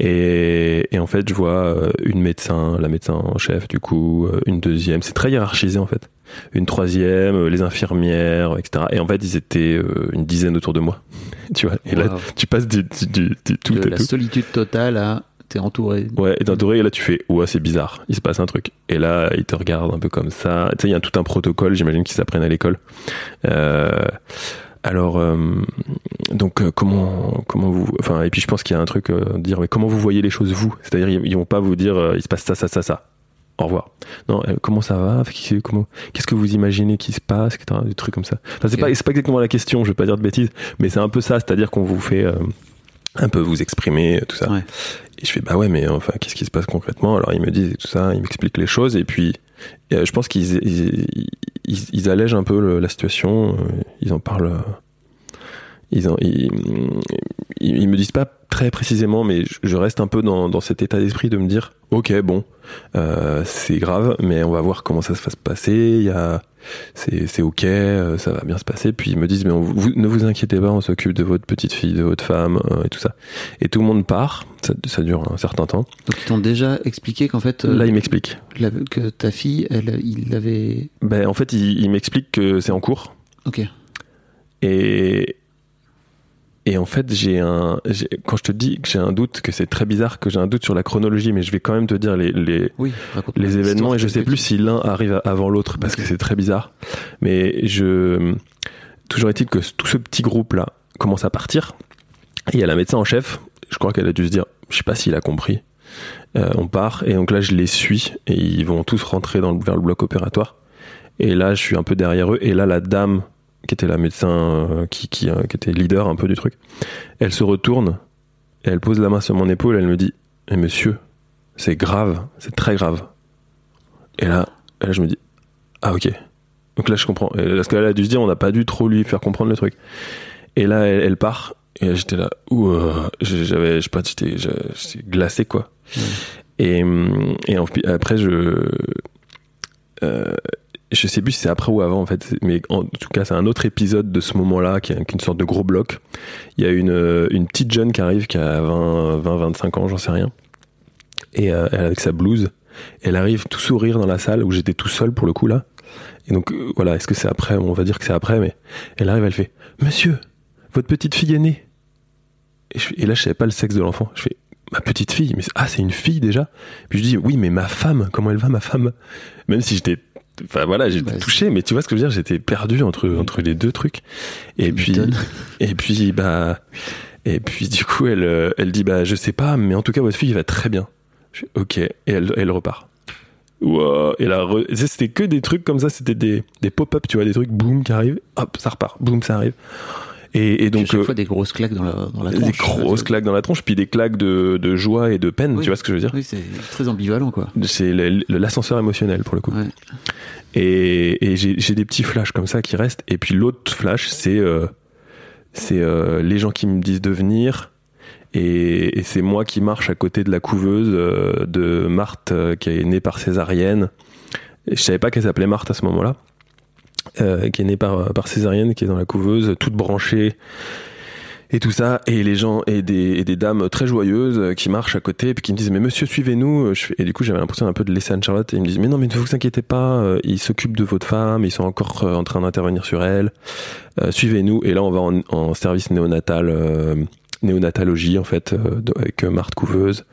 Et, et en fait, je vois euh, une médecin, la médecin en chef, du coup, euh, une deuxième. C'est très hiérarchisé en fait. Une troisième, euh, les infirmières, etc. Et en fait, ils étaient une dizaine autour de moi. tu vois. Et là, tu passes du, du, du- du tout De à la tout. solitude totale à t'es entouré. Ouais, et t'es entouré, et là tu fais, ouais, c'est bizarre, il se passe un truc. Et là, ils te regardent un peu comme ça. Tu sais, il y a tout un protocole, j'imagine qu'ils apprennent à l'école. Euh, alors, euh, donc, euh, comment, comment vous, enfin, et puis je pense qu'il y a un truc, euh, dire, mais comment vous voyez les choses vous? C'est-à-dire, ils, vont pas vous dire, euh, il se passe ça, ça, ça, ça. Au revoir. Non, euh, comment ça va? Comment Qu'est-ce que vous imaginez qui se passe etc. Des trucs comme ça. Enfin, c'est Ok. pas, c'est pas exactement la question. Je vais pas dire de bêtises, mais c'est un peu ça. C'est-à-dire qu'on vous fait euh, un peu vous exprimer tout ça. Ouais. Et je fais bah ouais mais enfin qu'est-ce qui se passe concrètement? Alors ils me disent tout ça, ils m'expliquent les choses et puis je pense qu'ils ils, ils, ils allègent un peu la situation, euh, ils en parlent, euh, ils, en, ils, ils, ils me disent pas très précisément mais je, je reste un peu dans, dans cet état d'esprit de me dire ok bon euh, c'est grave mais on va voir comment ça va se passer, il y a c'est c'est ok, euh, ça va bien se passer. Puis ils me disent mais on- vous, ne vous inquiétez pas, on s'occupe de votre petite fille, de votre femme euh, et tout ça. Et tout le monde part, ça, ça dure un certain temps. Donc ils t'ont déjà expliqué qu'en fait, euh, Là, il m'explique. la- que ta fille, elle, il avait. Ben, en fait, il, il m'explique que c'est en cours. Ok. Et, et en fait, j'ai un, quand je te dis que j'ai un doute, que c'est très bizarre, que j'ai un doute sur la chronologie, mais je vais quand même te dire les, les, Oui. les événements et je sais plus si l'un arrive avant l'autre parce que c'est très bizarre. Mais je, toujours est-il que tout ce petit groupe là commence à partir. Et il y a la médecin en chef. Je crois qu'elle a dû se dire, je sais pas s'il a compris. Euh, on part et donc là je les suis et ils vont tous rentrer dans le, vers le bloc opératoire. Et là je suis un peu derrière eux et là la dame qui était la médecin euh, qui, qui, euh, qui était leader un peu du truc, elle se retourne et elle pose la main sur mon épaule. Elle me dit, Eh, monsieur, c'est grave, c'est très grave. Et là, et là, je me dis, ah ok. Donc là, je comprends. Et Parce qu'elle a dû se dire, on n'a pas dû trop lui faire comprendre le truc. Et là, elle, elle part. Et j'étais là, ouh, euh, j'avais, je sais pas, j'étais glacé, quoi. Et, hum, et en- après, je. Euh, je sais plus si c'est après ou avant, en fait. Mais en tout cas, c'est un autre épisode de ce moment-là, qui est une sorte de gros bloc. Il y a une, euh, une petite jeune qui arrive, qui a 20, 20 25 ans, j'en sais rien. Et euh, elle avec sa blouse. Elle arrive tout sourire dans la salle où j'étais tout seul pour le coup là. Et donc euh, voilà, est-ce que c'est après? On va dire que c'est après, mais elle arrive, elle fait Monsieur, votre petite fille est née. Et, là, je savais pas le sexe de l'enfant. Je fais Ma petite fille, mais ah, c'est une fille déjà? Puis je dis Oui, mais ma femme, comment elle va, ma femme Même si j'étais. Enfin voilà, j'étais Bah, touché, mais tu vois ce que je veux dire J'étais perdu entre, entre les deux trucs. Et puis, et puis, bah. Et puis, du coup, elle, euh, elle dit Bah, je sais pas, mais en tout cas, votre fille va très bien. Je fais, ok, et elle, elle repart. Ouah, et là, c'était que des trucs comme ça, c'était des, des pop-up, tu vois, des trucs, boum, qui arrivent, hop, ça repart, boum, ça arrive. Et, et Donc, chaque euh, fois des grosses claques dans la, dans la des tronche. grosses claques dans la tronche, puis des claques de, de joie et de peine, Oui. tu vois ce que je veux dire Oui, c'est très ambivalent, quoi. C'est l'ascenseur émotionnel pour le coup. Ouais. Et, et j'ai des petits flashs comme ça qui restent. Et puis l'autre flash, c'est euh, c'est euh, les gens qui me disent de venir. Et, et c'est moi qui marche à côté de la couveuse de Marthe qui est née par césarienne. Et je savais pas qu'elle s'appelait Marthe à ce moment-là. Euh, qui est née par, césarienne, qui est dans la couveuse, toute branchée et tout ça, et les gens et des, dames très joyeuses qui marchent à côté et puis qui me disent mais monsieur suivez-nous. Et du coup j'avais l'impression un peu de laisser Anne-Charlotte et ils me disent mais non mais ne vous inquiétez pas, euh, ils s'occupent de votre femme, ils sont encore euh, en train d'intervenir sur elle. Suivez-nous et là on va en, service néonatal, néonatologie en fait avec Marthe Couveuse.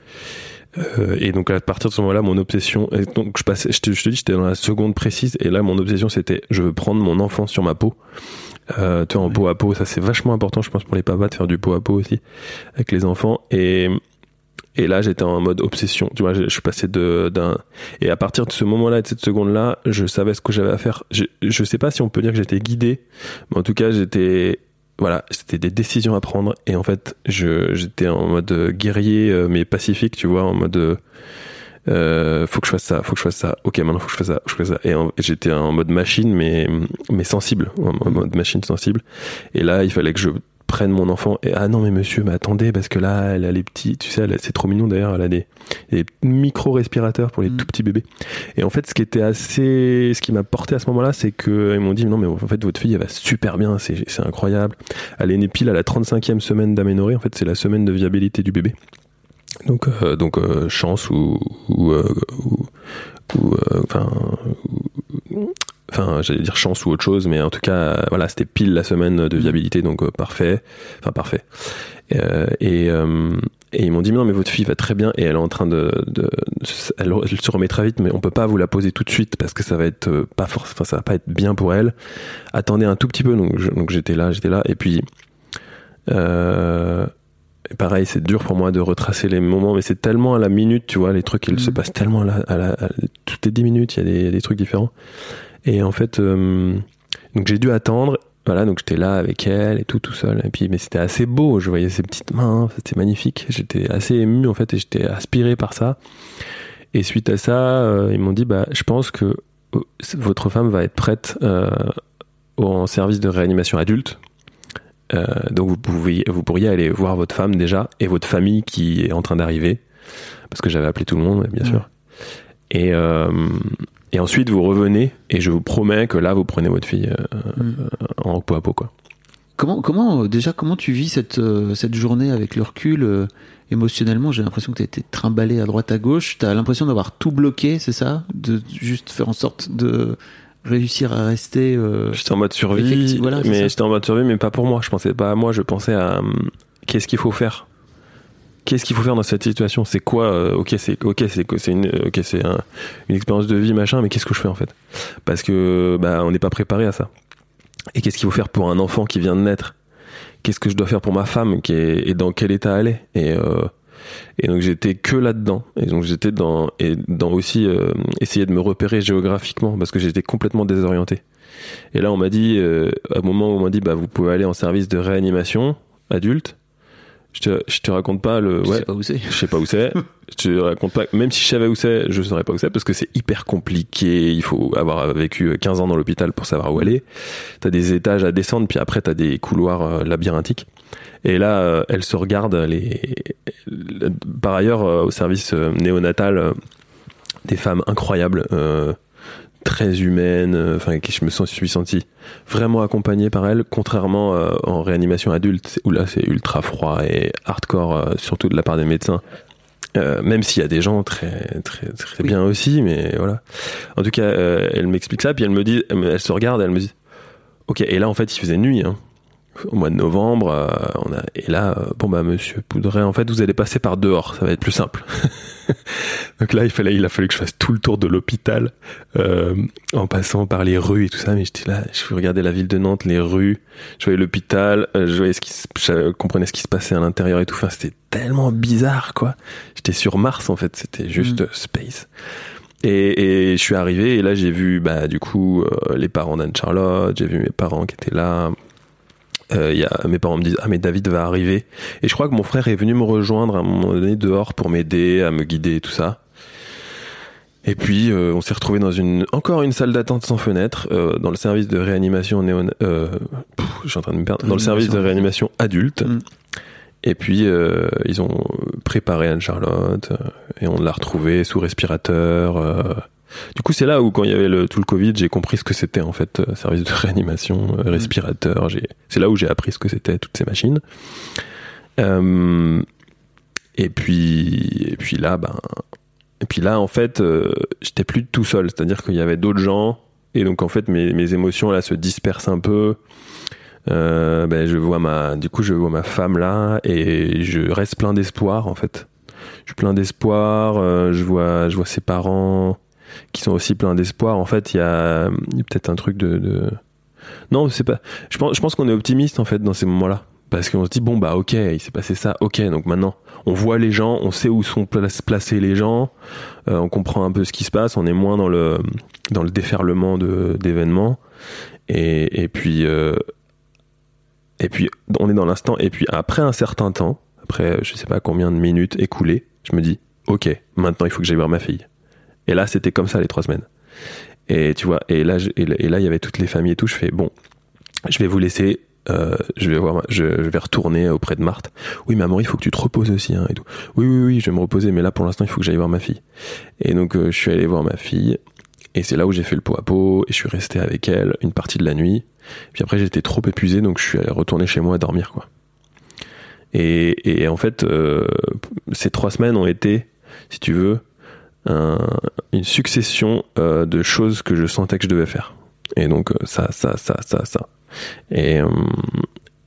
Euh, et donc à partir de ce moment-là, mon obsession, et donc je passais, je te, je te dis, j'étais dans la seconde précise, et là mon obsession c'était, je veux prendre mon enfant sur ma peau. Euh, tu vois, en peau à peau, ça c'est vachement important, je pense pour les papas de faire du peau à peau aussi avec les enfants. Et et là j'étais en mode obsession, tu vois, je, je suis passé de d'un et à partir de ce moment-là et de cette seconde-là, je savais ce que j'avais à faire. Je je sais pas si on peut dire que j'étais guidé, mais en tout cas j'étais voilà, c'était des décisions à prendre et en fait, j'étais en mode guerrier euh, mais pacifique, tu vois, en mode euh, faut que je fasse ça, faut que je fasse ça. Ok, maintenant faut que je fasse ça, faut que je fasse ça. Et, j'étais en mode machine mais mais sensible, en en mode machine sensible. Et là, il fallait que je prenne mon enfant et ah non mais monsieur mais attendez parce que là elle a les petits tu sais c'est trop mignon d'ailleurs elle a des, des micro respirateurs pour les Mm. tout petits bébés. Et en fait ce qui était assez ce qui m'a porté à ce moment là c'est que ils m'ont dit non mais en fait votre fille elle va super bien c'est c'est incroyable. Elle est née pile à la 35e semaine d'aménorrhée en fait c'est la semaine de viabilité du bébé. Donc, euh, donc euh, chance ou, ou, euh, ou- ou, euh, enfin, ou- enfin, j'allais dire chance ou autre chose, mais en tout cas, voilà, c'était pile la semaine de viabilité, donc euh, parfait, enfin parfait. Euh, et, euh, et ils m'ont dit mais non mais votre fille va très bien et elle est en train de, de elle, elle se remet très vite mais on peut pas vous la poser tout de suite parce que ça va être pas force enfin ça va pas être bien pour elle attendez un tout petit peu donc je- donc j'étais là j'étais là et puis pareil c'est dur pour moi de retracer les moments mais c'est tellement à la minute tu vois les trucs ils se Mhm. passent tellement à la, à la- à- toutes les 10 minutes y il y a des trucs différents et en fait euh, donc j'ai dû attendre voilà, donc j'étais là avec elle et tout, tout seul. Et puis, mais c'était assez beau. Je voyais ses petites mains, c'était magnifique. J'étais assez ému en fait et j'étais aspiré par ça. Et suite à ça, euh, ils m'ont dit, bah, je pense que euh, votre femme va être prête euh, en service de réanimation adulte. Euh, donc vous, pouvez, vous pourriez aller voir votre femme déjà et votre famille qui est en train d'arriver. Parce que j'avais appelé tout le monde, bien sûr. Et, euh, et ensuite, vous revenez et je vous promets que là, vous prenez votre fille euh, Mm. en peau à peau. Quoi. Comment, comment, euh, déjà, comment tu vis cette, euh, cette journée avec le recul euh, émotionnellement? J'ai l'impression que tu as été trimballé à droite à gauche. Tu as l'impression d'avoir tout bloqué, c'est ça? De juste faire en sorte de réussir à rester. euh, J'étais en mode survie, voilà, mais j'étais en mode survie, mais pas pour moi. Je pensais pas à moi, je pensais à hum, qu'est-ce qu'il faut faire? Qu'est-ce qu'il faut faire dans cette situation? C'est quoi euh, Ok, c'est ok, c'est une, ok, c'est un- une expérience de vie, machin. Mais qu'est-ce que je fais en fait? Parce que bah, on n'est pas préparé à ça. Et qu'est-ce qu'il faut faire pour un enfant qui vient de naître? Qu'est-ce que je dois faire pour ma femme qui est et dans quel état elle est? Et euh, et donc j'étais que là-dedans. Et donc j'étais dans et dans aussi euh, essayer de me repérer géographiquement parce que j'étais complètement désorienté. Et là on m'a dit euh, à un moment où on m'a dit bah vous pouvez aller en service de réanimation adulte. Je te je te raconte pas le tu ouais sais pas où c'est. je sais pas où c'est. Je te raconte pas. Même si je savais où c'est, je saurais pas où c'est parce que c'est hyper compliqué. Il faut avoir vécu 15 ans dans l'hôpital pour savoir où aller. T'as des étages à descendre, puis après t'as des couloirs euh, labyrinthiques. Et là, euh, elle se regarde. Les... Par ailleurs, euh, au service euh, néonatal, euh, des femmes incroyables, euh, très humaines. euh, Enfin, qui je me sens, suis senti vraiment accompagné par elles, contrairement euh, en réanimation adulte où là c'est ultra froid et hardcore, euh, surtout de la part des médecins. Euh, même s'il y a des gens très très très Oui. bien aussi, mais voilà. En tout cas, elle m'explique ça, puis elle me dit, elle, elle se regarde, elle me dit, ok. Et là, en fait, il faisait nuit, hein, au mois de novembre. euh, on a, et là, euh, bon bah, Monsieur Poudret, en fait, vous allez passer par dehors, ça va être plus simple. Donc là, il fallait, il a fallu que je fasse tout le tour de l'hôpital euh, en passant par les rues et tout ça. Mais j'étais là, je regardais la ville de Nantes, les rues, je voyais l'hôpital, je voyais ce qui, se- je comprenais ce qui se passait à l'intérieur et tout. Enfin, c'était tellement bizarre, quoi. J'étais sur Mars en fait, c'était juste Mm. space. Et, et je suis arrivé et là j'ai vu bah du coup les parents d'Anne Charlotte, j'ai vu mes parents qui étaient là. Euh, y a, mes parents me disent ah mais David va arriver et je crois que mon frère est venu me rejoindre à un moment donné dehors pour m'aider à me guider et tout ça. Et puis euh, on s'est retrouvé dans une encore une salle d'attente sans fenêtre euh, dans le service de réanimation néon euh, pff, je suis en train de me perdre dans le service de réanimation adulte. Mm. Et puis euh, ils ont préparé Anne-Charlotte euh, et on l'a retrouvée sous respirateur. Du coup, c'est là où quand il y avait le, tout le Covid, j'ai compris ce que c'était en fait euh, service de réanimation, euh, respirateur. J'ai, c'est là où j'ai appris ce que c'était toutes ces machines. Euh, et puis, et puis là, ben, et puis là, en fait, euh, j'étais plus tout seul. C'est-à-dire qu'il y avait d'autres gens. Et donc, en fait, mes, mes émotions là se dispersent un peu. Ben, je vois ma, du coup, je vois ma femme là et je reste plein d'espoir en fait. Je suis plein d'espoir. je vois, je vois ses parents qui sont aussi pleins d'espoir. En fait, il y a, peut-être un truc de, non, c'est pas. Je pense, je pense qu'on est optimiste en fait dans ces moments-là parce qu'on se dit bon bah ok, il s'est passé ça, ok, donc maintenant on voit les gens, on sait où sont placés les gens, euh, on comprend un peu ce qui se passe, on est moins dans le dans le déferlement d'événements et, et puis euh, et puis on est dans l'instant et puis après un certain temps, après je sais pas combien de minutes écoulées, je me dis ok, maintenant il faut que j'aille voir ma fille. Et là c'était comme ça les trois semaines. Et tu vois, et là et là il y avait toutes les familles et tout. Je fais bon, je vais vous laisser. euh, je vais voir, je, je vais retourner auprès de Marthe. Oui, maman, il faut que tu te reposes aussi, hein, et tout. Oui, oui, oui, je vais me reposer, mais là, pour l'instant, il faut que j'aille voir ma fille. Et donc, euh, je suis allé voir ma fille, et c'est là où j'ai fait le pot à pot, et je suis resté avec elle une partie de la nuit. Puis après, j'étais trop épuisé, donc je suis allé retourner chez moi à dormir, quoi. Et, et en fait, euh, ces trois semaines ont été, si tu veux, une succession euh, de choses que je sentais que je devais faire. Et donc euh, ça, ça, ça, ça, ça. Et, euh,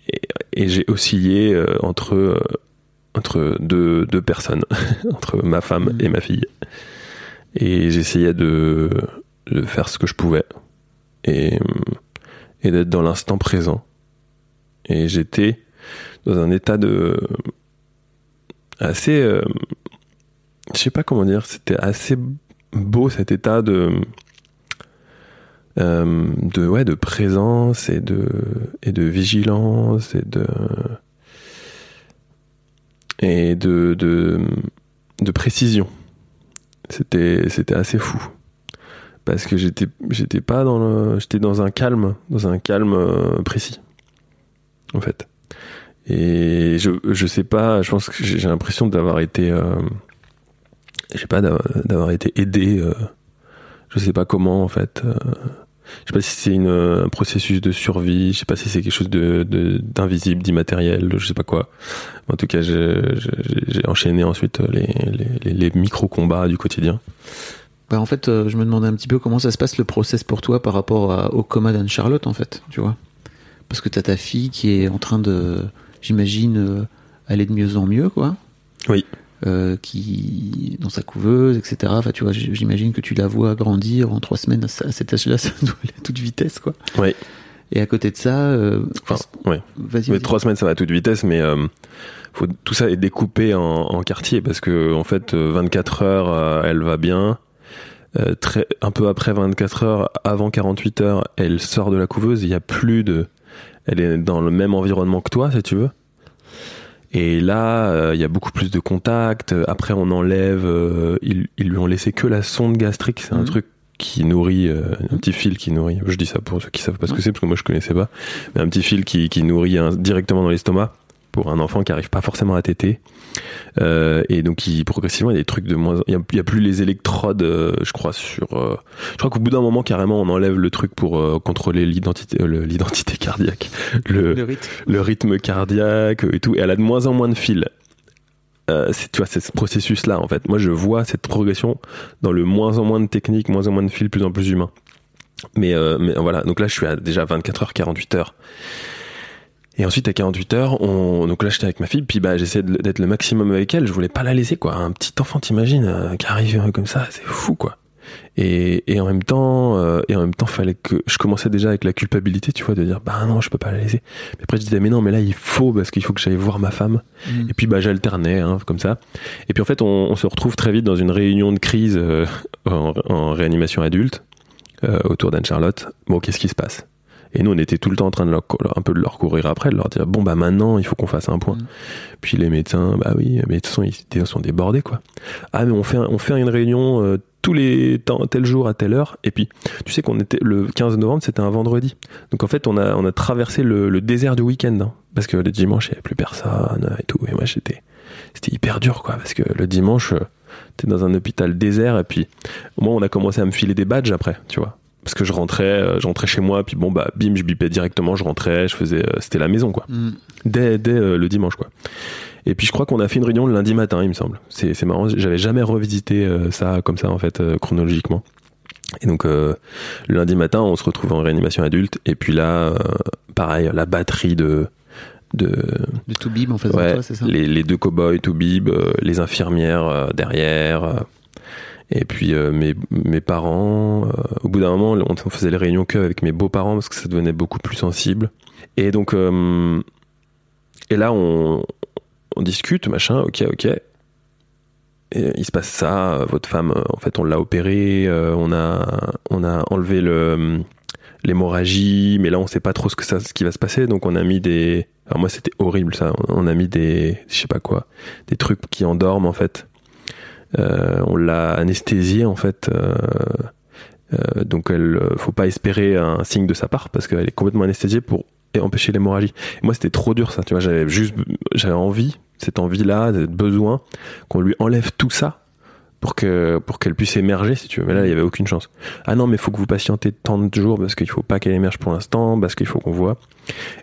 et, et j'ai oscillé euh, entre euh, entre deux, deux personnes, entre ma femme Mhm. et ma fille. Et j'essayais de, de faire ce que je pouvais et, et d'être dans l'instant présent. Et j'étais dans un état de assez, euh, je sais pas comment dire, c'était assez beau cet état de euh, de ouais de présence et de et de vigilance et de et de de, précision. C'était c'était assez fou parce que j'étais j'étais pas dans le j'étais dans un calme dans un calme euh, précis en fait et je je sais pas je pense que j'ai j'ai l'impression d'avoir été euh, je sais pas d'avoir été aidé euh, je sais pas comment en fait euh, je sais pas si c'est un processus de survie je sais pas si c'est quelque chose de de- d'invisible d'immatériel je sais pas quoi en tout cas j'ai enchaîné ensuite les les, les, les micro combats du quotidien Bah, en fait, euh, je me demandais un petit peu comment ça se passe le process pour toi par rapport à- au coma d'Anne-Charlotte, en fait, tu vois. Parce que t'as ta fille qui est en train de, j'imagine, euh, aller de mieux en mieux, quoi. Oui. Euh, qui, dans sa couveuse, etc. Enfin, tu vois, j'imagine que tu la vois grandir en trois semaines à, ce- à cet âge-là, ça doit aller à toute vitesse, quoi. Oui. Et à côté de ça, euh, Enfin, ouais. vas-y. Trois semaines, ça va à toute vitesse, mais euh, faut, tout ça est découpé en, en quartiers parce que en fait, euh, 24 heures, elle va bien. Euh, très, un peu après 24 heures, avant 48 heures, elle sort de la couveuse. Il y a plus de, elle est dans le même environnement que toi, si tu veux. Et là, euh, il y a beaucoup plus de contacts. Après, on enlève. euh, ils, ils lui ont laissé que la sonde gastrique. C'est un Mhm. truc qui nourrit, euh, un petit fil qui nourrit. Je dis ça pour ceux qui savent pas ce que c'est, parce que moi je connaissais pas. Mais un petit fil qui, qui nourrit un- directement dans l'estomac pour un enfant qui arrive pas forcément à téter. Euh, et donc, il, progressivement, il y a des trucs de moins. Il y a, plus les électrodes, euh, je crois, sur. euh, je crois qu'au bout d'un moment, carrément, on enlève le truc pour contrôler l'identité, l'identité cardiaque, le, le rythme. le rythme cardiaque et tout. Et elle a de moins en moins de fils. C'est, tu vois, c'est ce processus-là, en fait. Moi, je vois cette progression dans le moins en moins de techniques, moins en moins de fils, plus en plus humain. Mais, mais voilà, donc là, je suis à déjà 24 heures, 48 heures. Et ensuite, à 48 heures, on... donc là, j'étais avec ma fille, puis bah, j'essayais d'être le maximum avec elle. Je voulais pas la laisser, quoi. Un petit enfant, t'imagines, euh, qui arrive comme ça, c'est fou, quoi. Et, et en même temps, euh, et en même temps, fallait que je commençais déjà avec la culpabilité, tu vois, de dire bah non, je peux pas la laisser. Mais après, je disais mais non, mais là, il faut parce qu'il faut que j'aille voir ma femme. Mm. Et puis bah j'alternais, hein, comme ça. Et puis en fait, on, on se retrouve très vite dans une réunion de crise euh, en, en réanimation adulte euh, autour d'Anne-Charlotte. Bon, qu'est-ce qui se passe? Et nous, on était tout le temps en train de leur, un peu de leur courir après, de leur dire bon bah maintenant, il faut qu'on fasse un point. Mm. Puis les médecins, bah oui, mais de toute façon, ils sont débordés quoi. Ah mais on fait on fait une réunion euh, tous les temps, tel jour à telle heure. Et puis tu sais qu'on était le 15 novembre, c'était un vendredi. Donc en fait, on a on a traversé le, le désert du week-end hein, parce que le dimanche, il n'y avait plus personne et tout. Et moi, j'étais c'était hyper dur quoi parce que le dimanche, euh, t'es dans un hôpital désert et puis moi, on a commencé à me filer des badges après, tu vois. Parce que je rentrais, euh, je rentrais chez moi, puis bon bah bim, je bipais directement, je rentrais, je faisais, euh, c'était la maison quoi Mm. dès, dès euh, le dimanche quoi. Et puis je crois qu'on a fait une réunion le lundi matin, il me semble. C'est c'est marrant, j'avais jamais revisité euh, ça comme ça en fait euh, chronologiquement. Et donc le lundi matin, on se retrouve en réanimation adulte et puis là pareil, la batterie de de bim en face de toi, c'est ça? les, les deux cow-boys tout bib, euh, les infirmières derrière et puis euh, mes, mes parents, euh, au bout d'un moment, on, faisait les réunions que avec mes beaux-parents parce que ça devenait beaucoup plus sensible. Et donc, euh, et là, on, on discute, machin, ok, ok. Il se passe ça, votre femme, en fait, on l'a opérée, on a, on a enlevé le l'hémorragie, mais là, on sait pas trop ce que ça, ce qui va se passer, donc on a mis des, alors moi, c'était horrible ça, on a mis des, je sais pas quoi, des trucs qui endorment en fait. Euh, on l'a anesthésiée en fait. Euh, euh, donc elle, faut pas espérer un signe de sa part parce qu'elle est complètement anesthésiée pour empêcher l'hémorragie. Moi c'était trop dur ça, tu vois, j'avais juste, j'avais envie, cette envie là, cette besoin qu'on lui enlève tout ça pour que pour qu'elle puisse émerger si tu veux. Mais là il y avait aucune chance. Ah non mais faut que vous patientez tant de jours parce qu'il faut pas qu'elle émerge pour l'instant parce qu'il faut qu'on voit.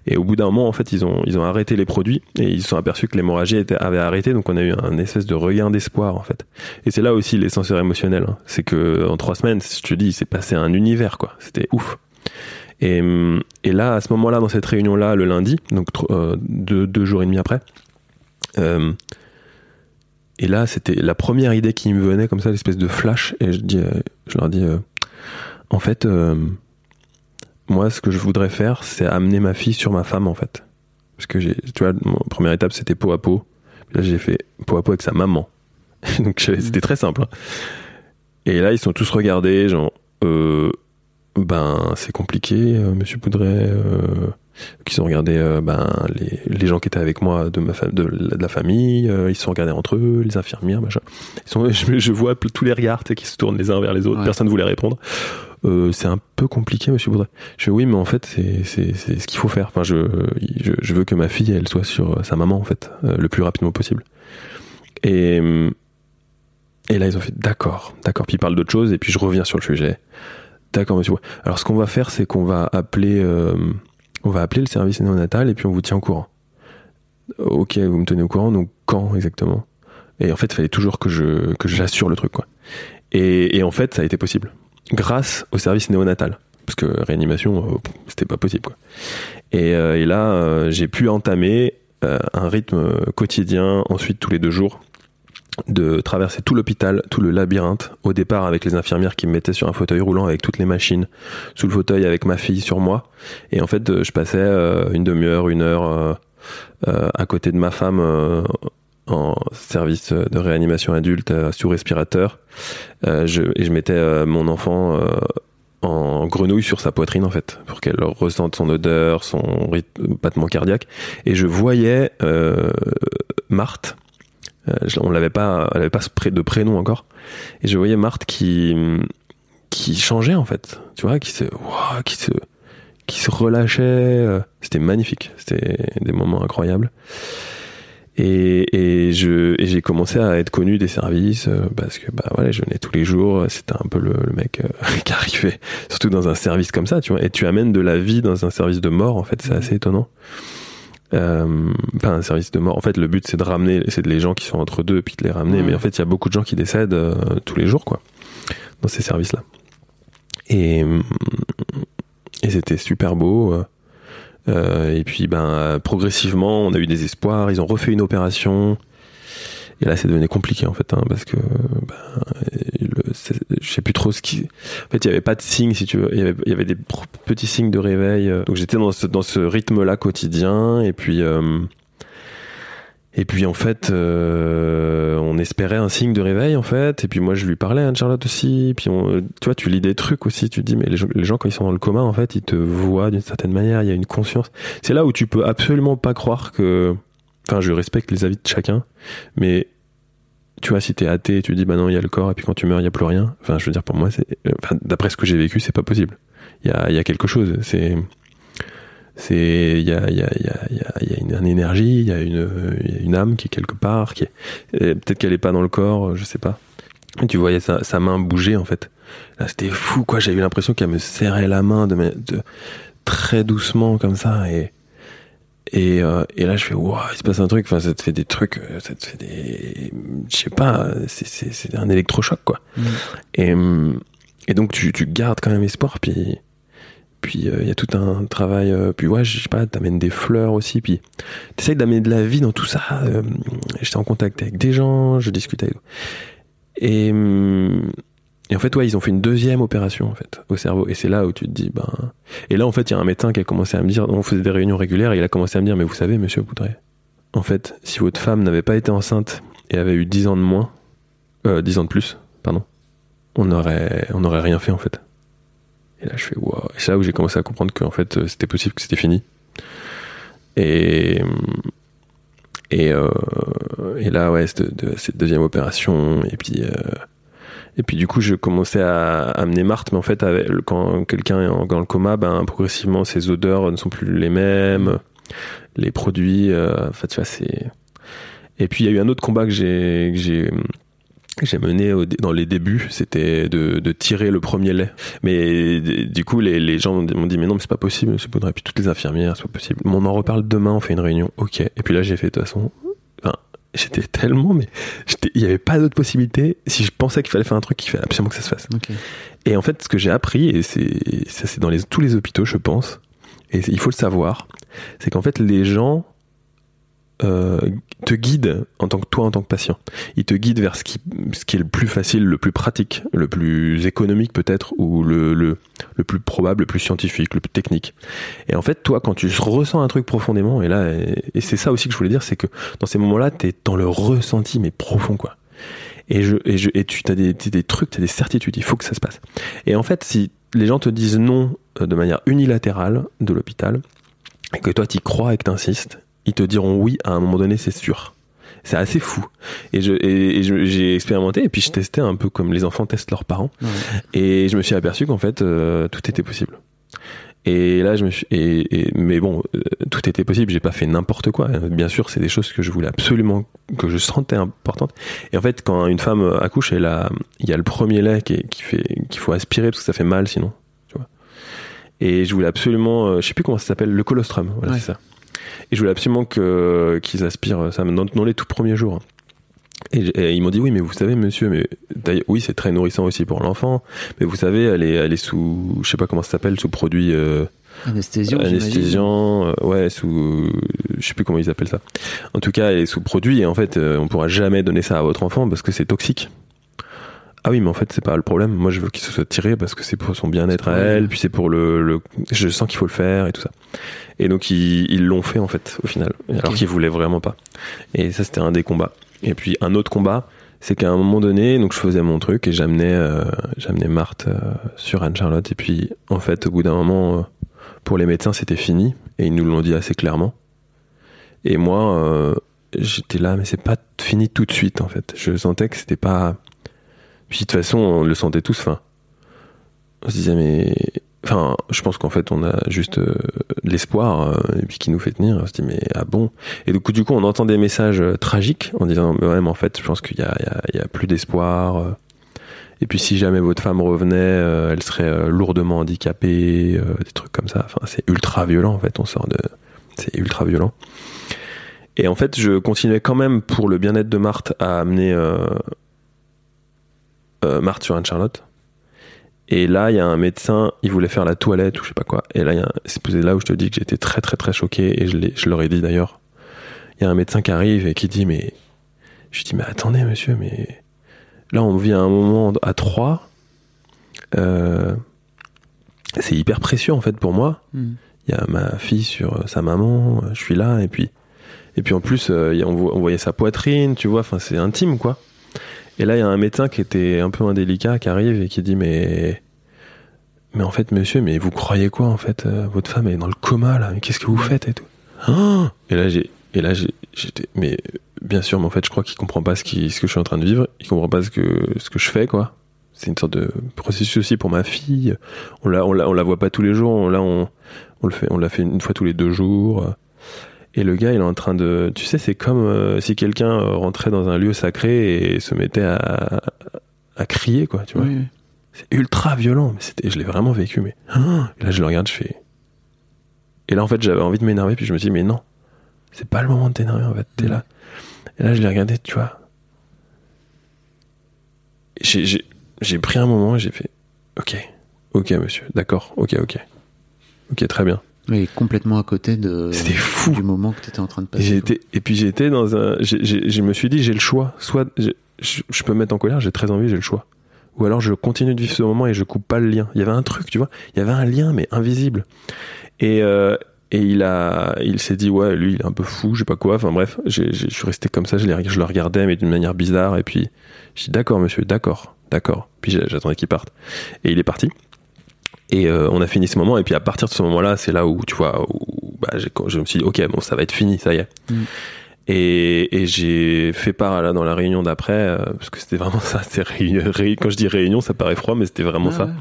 Et au bout d'un moment en fait ils ont ils ont arrêté les produits et ils se sont aperçus que l'hémorragie avait arrêté. Donc on a eu un espèce de regain d'espoir en fait. Et c'est là aussi l'essentiel émotionnel hein. c'est que en trois semaines je te dis il s'est passé un univers quoi. C'était ouf. Et, et là à ce moment là dans cette réunion là le lundi donc euh, deux, jours et demi après euh, et là, c'était la première idée qui me venait comme ça, l'espèce de flash. Et je, dis, euh, je leur dis, euh, en fait, euh, moi, ce que je voudrais faire, c'est amener ma fille sur ma femme, en fait. Parce que j'ai, tu vois, mon première étape, c'était peau à peau. Là, j'ai fait peau à peau avec sa maman. Donc, c'était très simple. Hein. Et là, ils sont tous regardés, genre, euh, ben, c'est compliqué, monsieur Poudret qui sont regardés euh, ben, les, les, gens qui étaient avec moi de, ma de, la famille, euh, ils se sont regardés entre eux, les infirmières, machin. Ils sont, je, je vois tous les regards qui se tournent les uns vers les autres, ouais. personne ne voulait répondre. Euh, c'est un peu compliqué, monsieur Boudret. Je fais oui, mais en fait, c'est, ce qu'il faut faire. Enfin, je, je, je, veux que ma fille, elle soit sur sa maman, en fait, le plus rapidement possible. Et, et là, ils ont fait d'accord, d'accord. Puis ils parlent d'autre chose, et puis je reviens sur le sujet. D'accord, monsieur. Alors, ce qu'on va faire, c'est qu'on va appeler on va appeler le service néonatal et puis on vous tient au courant. Ok, vous me tenez au courant, donc quand exactement? Et en fait, il fallait toujours que j'assure le truc, quoi. Et, en fait, ça a été possible grâce au service néonatal, parce que réanimation, euh, c'était pas possible, quoi. Et, euh, là, euh, j'ai pu entamer euh, un rythme quotidien, ensuite tous les deux jours, de traverser tout l'hôpital, tout le labyrinthe, au départ avec les infirmières qui me mettaient sur un fauteuil roulant avec toutes les machines, sous le fauteuil avec ma fille sur moi. Et en fait, je passais euh, une demi-heure, une heure euh, euh, à côté de ma femme en service de réanimation adulte sous respirateur. Je, et je mettais mon enfant en grenouille sur sa poitrine en fait pour qu'elle ressente son odeur, son rythme, battement cardiaque. Et je voyais Marthe euh, on l'avait pas, elle avait pas de prénom encore. Et je voyais Marthe qui qui changeait en fait, tu vois, qui se, wow, qui se, qui se relâchait. Euh, c'était magnifique. C'était des moments incroyables. Et, et je et j'ai commencé à être connu des services euh, parce que bah voilà je venais tous les jours c'était un peu le, le mec qui arrivait surtout dans un service comme ça tu vois et tu amènes de la vie dans un service de mort en fait c'est assez étonnant euh, pas un service de mort. En fait, le but c'est de ramener, c'est de les gens qui sont entre deux, puis de les ramener. Mmh. Mais en fait, il y a beaucoup de gens qui décèdent euh, tous les jours, quoi, dans ces services-là. Et, et c'était super beau. Euh, et puis, ben, progressivement, on a eu des espoirs. Ils ont refait une opération. Et là, c'est devenu compliqué en fait, hein, parce que ben, le, je sais plus trop ce qui. En fait, il y avait pas de signes, si tu veux. Il y avait, des petits signes de réveil. Euh. Donc j'étais dans ce, dans ce rythme-là quotidien, et puis. Euh, et puis en fait, euh, on espérait un signe de réveil en fait. Et puis moi je lui parlais à Charlotte aussi. Puis on, tu vois, tu lis des trucs aussi. Tu te dis mais les gens, les gens quand ils sont dans le coma en fait, ils te voient d'une certaine manière. Il y a une conscience. C'est là où tu peux absolument pas croire que. Enfin, je respecte les avis de chacun, mais tu vois, si t'es athée, tu dis bah non, il y a le corps, et puis quand tu meurs, il y a plus rien. Enfin, je veux dire, pour moi, enfin, d'après ce que j'ai vécu, c'est pas possible. Il y a, y a quelque chose. C'est, c'est, il y a, y a, y a, une, une, énergie, il y a une, âme qui est quelque part, qui peut-être qu'elle est pas dans le corps, je sais pas. Et tu voyais sa, sa main bouger en fait. Là, c'était fou, quoi. J'ai eu l'impression qu'elle me serrait la main de, de très doucement comme ça et et, euh, et là, je fais, waouh, il se passe un truc. Enfin, ça te fait des trucs, euh, ça te fait des, je sais pas, c'est un électrochoc, quoi. Mm. Et, et donc, tu, tu gardes quand même espoir. Puis, puis il euh, y a tout un travail. Euh, puis ouais, je sais pas, t'amènes des fleurs aussi. Puis t'essayes d'amener de la vie dans tout ça. Euh, J'étais en contact avec des gens, je discutais avec. Et et en fait, ouais, ils ont fait une deuxième opération en fait au cerveau. Et c'est là où tu te dis, ben. Et là, en fait, il y a un médecin qui a commencé à me dire, on faisait des réunions régulières, et il a commencé à me dire, mais vous savez, Monsieur Boudret, en fait, si votre femme n'avait pas été enceinte et avait eu 10 ans de moins, euh, 10 ans de plus, pardon, on aurait, on aurait rien fait en fait. Et là, je fais, waouh. Et c'est là où j'ai commencé à comprendre qu'en fait, euh, c'était possible, que c'était fini. Et et, euh, et là, ouais, cette, de, cette deuxième opération, et puis. Euh, et puis du coup, je commençais à amener Marthe, mais en fait, avec, quand quelqu'un est dans le coma, ben progressivement, ses odeurs ne sont plus les mêmes, les produits, euh, enfin tu vois, c'est. Et puis il y a eu un autre combat que j'ai, j'ai, j'ai mené au dans les débuts, c'était de, de tirer le premier lait. Mais du coup, les, les gens m'ont dit mais non, mais c'est pas possible, monsieur Baudry. Puis toutes les infirmières, c'est pas possible. Mais on en reparle demain, on fait une réunion. Ok. Et puis là, j'ai fait de toute façon. J'étais tellement, mais il y avait pas d'autre possibilité. Si je pensais qu'il fallait faire un truc, il fallait absolument que ça se fasse. Et en fait, ce que j'ai appris, et c'est ça, c'est dans les, tous les hôpitaux, je pense, et il faut le savoir, c'est qu'en fait, les gens euh, te guident en tant que toi, en tant que patient. Ils te guident vers ce qui, ce qui est le plus facile, le plus pratique, le plus économique peut-être, ou le, le, le plus probable, le plus scientifique, le plus technique. Et en fait, toi, quand tu ressens un truc profondément, et là, et, c'est ça aussi que je voulais dire, c'est que dans ces moments-là, t'es dans le ressenti, mais profond, quoi. Et, je, et, je, et tu as des, des trucs, tu as des certitudes, il faut que ça se passe. Et en fait, si les gens te disent non euh, de manière unilatérale de l'hôpital, et que toi t'y crois et que t'insistes, ils te diront oui à un moment donné, c'est sûr. C'est assez fou. Et je, et, et je- j'ai expérimenté, et puis je testais un peu comme les enfants testent leurs parents. Ouais. Et je me suis aperçu qu'en fait, euh, tout était possible. Et là, je me suis. Et, et- mais bon, euh, tout était possible. J'ai pas fait n'importe quoi. Euh, Bien sûr, c'est des choses que je voulais absolument, que je sentais importantes. Et en fait, quand une femme accouche, elle a, il y a le premier lait qui, fait, qu'il faut aspirer parce que ça fait mal sinon. Tu vois. Et je voulais absolument, euh, je sais plus comment ça s'appelle, le colostrum. Voilà, Ouais. c'est ça. Et je voulais absolument que qu'ils aspirent ça dans, dans les tout premiers jours. Et, ils m'ont dit oui, mais vous savez, monsieur, mais oui, c'est très nourrissant aussi pour l'enfant, mais vous savez, elle est, elle est sous, je sais pas comment ça s'appelle, sous produit euh, Anesthésion. j'imagine. anesthésiant, euh, ouais, sous, je sais plus comment ils appellent ça. En tout cas, elle est sous produit et en fait, euh, on pourra jamais donner ça à votre enfant parce que c'est toxique. Ah oui, mais en fait, c'est pas le problème. Moi, je veux qu'il se soit tiré parce que c'est pour son bien-être à elle, puis c'est pour le, le, je sens qu'il faut le faire et tout ça. Et donc, ils ils l'ont fait en fait, au final, alors qu'ils voulaient vraiment pas. Et ça, c'était un des combats. Et puis, un autre combat, c'est qu'à un moment donné, donc je faisais mon truc et j'amenais, euh, j'amenais Marthe euh, sur Anne-Charlotte. Et puis, en fait, au bout d'un moment, euh, pour les médecins, c'était fini. Et ils nous l'ont dit assez clairement. Et moi, j'étais là, mais c'est pas fini tout de suite, en fait. Je sentais que c'était pas. Puis de toute façon, on le sentait tous. Enfin, on se disait, mais. Enfin, je pense qu'en fait, on a juste euh, l'espoir, euh, et puis qui nous fait tenir. On se dit, mais ah bon? Et du coup, du coup, on entend des messages euh, tragiques en disant, mais ouais, mais en fait, je pense qu'il y a, il y a- il y a plus d'espoir. Et puis, si jamais votre femme revenait, elle serait lourdement handicapée, des trucs comme ça. Enfin, c'est ultra violent, en fait. On sort de. C'est ultra violent. Et en fait, je continuais quand même, pour le bien-être de Marthe, à amener Marthe sur Anne-Charlotte. Et là, il y a un médecin, il voulait faire la toilette ou je sais pas quoi. Et là, un- c'est là où je te dis que j'étais très très très choqué et je, leur ai dit d'ailleurs. Il y a un médecin qui arrive et qui dit mais je lui dis mais attendez monsieur mais là on vit à un moment à trois. Euh, c'est hyper précieux en fait pour moi. Hmm. Il y a ma fille sur euh, sa maman, euh, je suis là et puis et puis en plus on voyait sa poitrine, tu vois. Enfin c'est intime quoi. Et là, il y a un médecin qui était un peu indélicat qui arrive et qui dit mais mais en fait monsieur, mais vous croyez quoi en fait euh, Votre femme est dans le coma là? Mais qu'est-ce que vous faites et tout? Oh Et là j'ai et là j'étais mais bien sûr, mais en fait je crois qu'il comprend pas ce qui ce que je suis en train de vivre. Il comprend pas ce que ce que je fais quoi. C'est une sorte de processus aussi pour ma fille. On la on la voit pas tous les jours. Là on on le fait on l'a fait une fois tous les deux jours. Et le gars, il est en train de. Tu sais, c'est comme euh, si quelqu'un euh, rentrait dans un lieu sacré et se mettait à, à crier, quoi. Tu vois. Oui, oui. C'est ultra violent. Mais c'était, je l'ai vraiment vécu. Mais et là, je le regarde, je fais. Et là, en fait, j'avais envie de m'énerver, puis je me dis, mais non, c'est pas le moment de t'énerver. En fait, t'es là. Et là, je l'ai regardé, tu vois. J'ai, j'ai, j'ai pris un moment, et j'ai fait, ok, ok, monsieur, d'accord, ok, ok, ok, très bien. Oui, complètement à côté de fou. du moment que tu étais en train de Et, passer. été, et puis été dans un. je me suis dit, j'ai le choix. Soit je, je peux me mettre en colère, j'ai très envie, j'ai le choix. Ou alors je continue de vivre ce moment et je coupe pas le lien. Il y avait un truc, tu vois. Il y avait un lien, mais invisible. Et, euh, et il a, il s'est dit, ouais, lui, il est un peu fou, je sais pas quoi. Enfin bref, je suis resté comme ça, je, je le regardais, mais d'une manière bizarre. Et puis, je dis, d'accord, monsieur, d'accord, d'accord. Puis j'attendais qu'il parte. Et il est parti. Et euh, on a fini ce moment. Et puis à partir de ce moment-là, c'est là où, tu vois, où, bah, je me suis dit, ok, bon, ça va être fini, ça y est. Mm. Et, et j'ai fait part là dans la réunion d'après, euh, parce que c'était vraiment ça. Réunion, ré- quand je dis réunion, ça paraît froid, mais c'était vraiment Ah ça. ouais.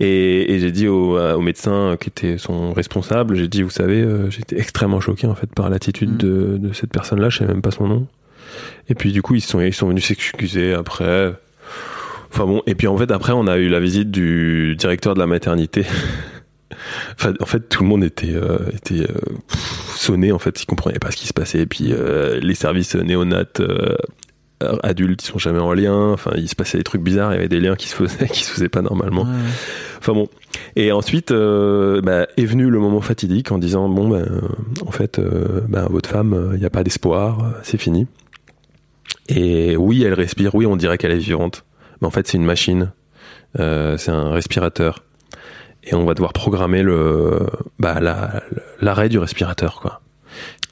Et, et j'ai dit au, euh, au médecin qui était son responsable, j'ai dit, vous savez, euh, j'étais extrêmement choqué en fait par l'attitude Mm. de, de cette personne-là, je sais même pas son nom. Et puis du coup, ils sont, ils sont venus s'excuser après. Enfin bon, et puis en fait, après, on a eu la visite du directeur de la maternité. enfin, en fait, tout le monde était, euh, était euh, sonné, en fait, ils comprenaient pas ce qui se passait. Et puis euh, les services néonates adultes, ils sont jamais en lien. Enfin, il se passait des trucs bizarres, il y avait des liens qui se faisaient, qui se faisaient pas normalement. Enfin bon. Et ensuite bah, est venu le moment fatidique en disant bon, ben, en fait, bah, votre femme, il n'y a pas d'espoir, c'est fini. Et oui, elle respire, oui, on dirait qu'elle est vivante. Mais en fait, c'est une machine. Euh, c'est un respirateur. Et on va devoir programmer le, bah, l'arrêt du respirateur, quoi.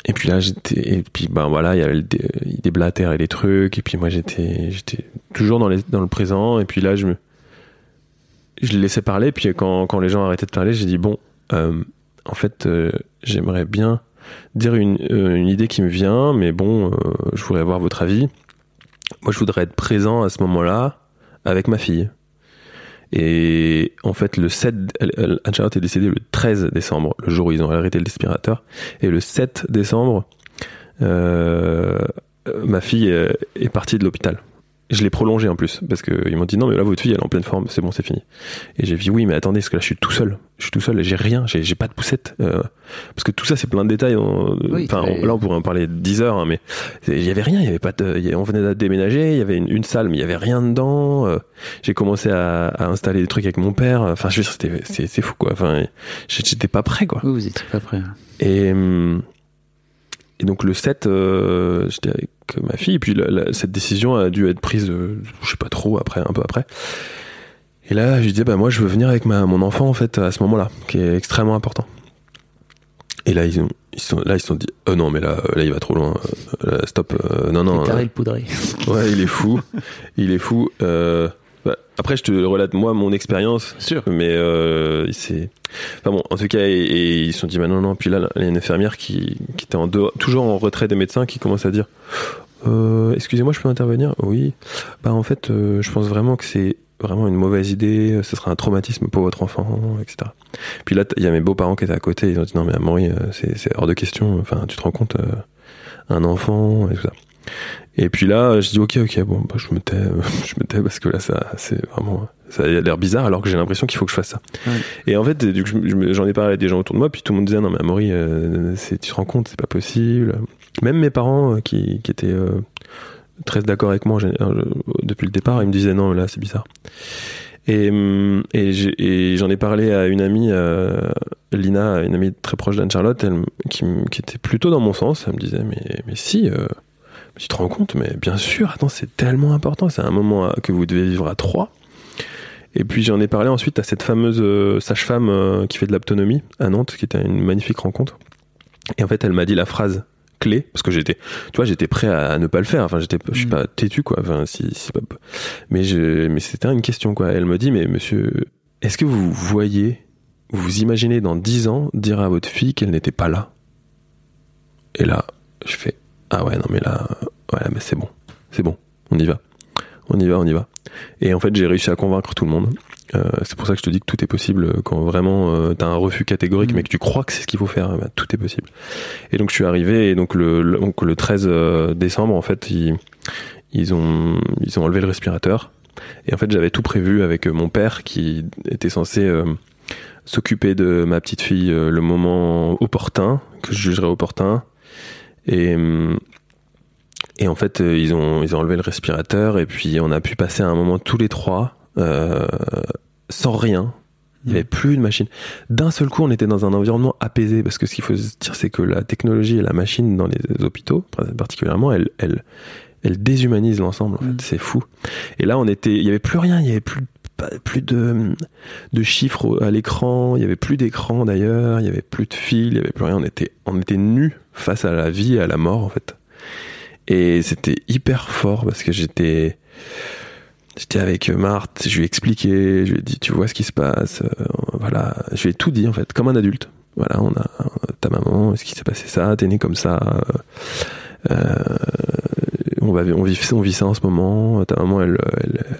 Et puis là, j'étais, et puis ben voilà, il y a le, il déblatère et les trucs. Et puis moi, j'étais, j'étais toujours dans, les, dans le présent. Et puis là, je me, je le laissais parler. Puis quand, quand les gens arrêtaient de parler, j'ai dit bon, euh, en fait, euh, j'aimerais bien dire une, une, idée qui me vient, mais bon, je voudrais avoir votre avis. Moi, je voudrais être présent à ce moment-là avec ma fille. Et en fait, le 7, Anne-Charlotte est décédée le 13 décembre, le jour où ils ont arrêté l'aspirateur. Et le 7 décembre, euh, ma fille est partie de l'hôpital je l'ai prolongé en plus parce qu'ils m'ont dit non mais là votre fille elle est en pleine forme c'est bon c'est fini. Et j'ai dit oui mais attendez parce que là je suis tout seul. Je suis tout seul et j'ai rien j'ai pas de poussette euh, parce que tout ça c'est plein de détails enfin là on pourrait en parler 10 heures hein, mais il y avait rien il y avait pas de, on venait de déménager il y avait une, salle mais il y avait rien dedans euh, j'ai commencé à, à, installer des trucs avec mon père enfin je c'était c'est fou quoi. Enfin j'étais pas prêt quoi. Oui, vous étiez pas prêt. Et hum, et donc le 7, euh, j'étais avec ma fille, et puis cette décision a dû être prise, euh, je sais pas trop, après, un peu après. Et là, je disais, bah moi, je veux venir avec ma, mon enfant en fait à ce moment-là, qui est extrêmement important. Et là, ils ont, ils sont, là, ils se sont dit, oh non, mais là, là, il va trop loin. Euh, stop. non, non. Il le poudré. Ouais, il est fou. il est fou. Euh, après, je te relate moi mon expérience. Sûr. Mais euh, c'est. Enfin bon, en tout cas, et, ils se sont dit, bah non, non. Puis là, il y a une infirmière qui, qui était en dehors, toujours en retrait des médecins, qui commence à dire, euh, excusez-moi, je peux intervenir? Oui. Bah en fait, euh, je pense vraiment que c'est vraiment une mauvaise idée. Ce sera un traumatisme pour votre enfant, etc. Puis là, il y a mes beaux-parents qui étaient à côté. Ils ont dit, non mais Amaury, euh, c'est hors de question. Enfin, tu te rends compte, euh, un enfant et tout ça. Et puis là, je dis ok, ok, bon, bah, je me tais, je me tais parce que là, ça, c'est vraiment, ça a l'air bizarre alors que j'ai l'impression qu'il faut que je fasse ça. Et en fait, j'en ai parlé à des gens autour de moi, puis tout le monde disait non mais Amaury, euh, tu te rends compte, c'est pas possible. Même mes parents euh, qui, qui étaient euh, très d'accord avec moi depuis le départ, ils me disaient non là c'est bizarre. Et, hum, et j'en ai, parlé à une amie, Lina, une amie très proche d'Anne Charlotte, elle, qui, qui, était plutôt dans mon sens. Elle me disait mais mais si tu te rends compte, mais bien sûr, attends, c'est tellement important, c'est un moment que vous devez vivre à trois. Et puis j'en ai parlé ensuite à cette fameuse euh, sage-femme euh, qui fait de l'autonomie à Nantes, qui était une magnifique rencontre. Et en fait, elle m'a dit la phrase clé parce que j'étais tu vois j'étais prêt à, ne pas le faire enfin j'étais je suis mm. pas têtu quoi enfin si, si pas mais je mais c'était une question quoi elle me dit mais monsieur est-ce que vous voyez vous vous imaginez dans dix ans dire à votre fille qu'elle n'était pas là? Et là je fais ah ouais, non, mais là, ouais, mais c'est bon. C'est bon. On y va. On y va, on y va. Et en fait, j'ai réussi à convaincre tout le monde. Euh, c'est pour ça que je te dis que tout est possible quand vraiment euh, t'as un refus catégorique, mm. mais que tu crois que c'est ce qu'il faut faire. Bah, tout est possible. Et donc je suis arrivé et donc le, donc, le 13 euh, décembre, en fait, ils, ils ont ils ont enlevé le respirateur. Et en fait, j'avais tout prévu avec mon père qui était censé s'occuper de ma petite fille le moment opportun, que je jugerais opportun, et, hum, et en fait, euh, ils ont, ils ont enlevé le respirateur et puis on a pu passer un moment tous les trois euh, sans rien. Il n'y avait plus de machine. D'un seul coup, on était dans un environnement apaisé parce que ce qu'il faut se dire, c'est que la technologie et la machine dans les hôpitaux, particulièrement, elle, elle, elle déshumanise l'ensemble. En fait, mm. c'est fou. Et là, on était, il y avait plus rien. Il y avait plus plus de, de chiffres à l'écran, il y avait plus d'écran d'ailleurs, il y avait plus de fil, il y avait plus rien, on était, on était nus face à la vie et à la mort en fait. Et c'était hyper fort parce que j'étais, j'étais avec Marthe, je lui ai expliqué, je lui ai dit tu vois ce qui se passe, euh, voilà, je lui ai tout dit en fait, comme un adulte. Voilà, on a ta maman, ce qui s'est passé ça, t'es né comme ça. Euh, euh on, va, on, vit, on vit ça en ce moment. Ta maman, elle,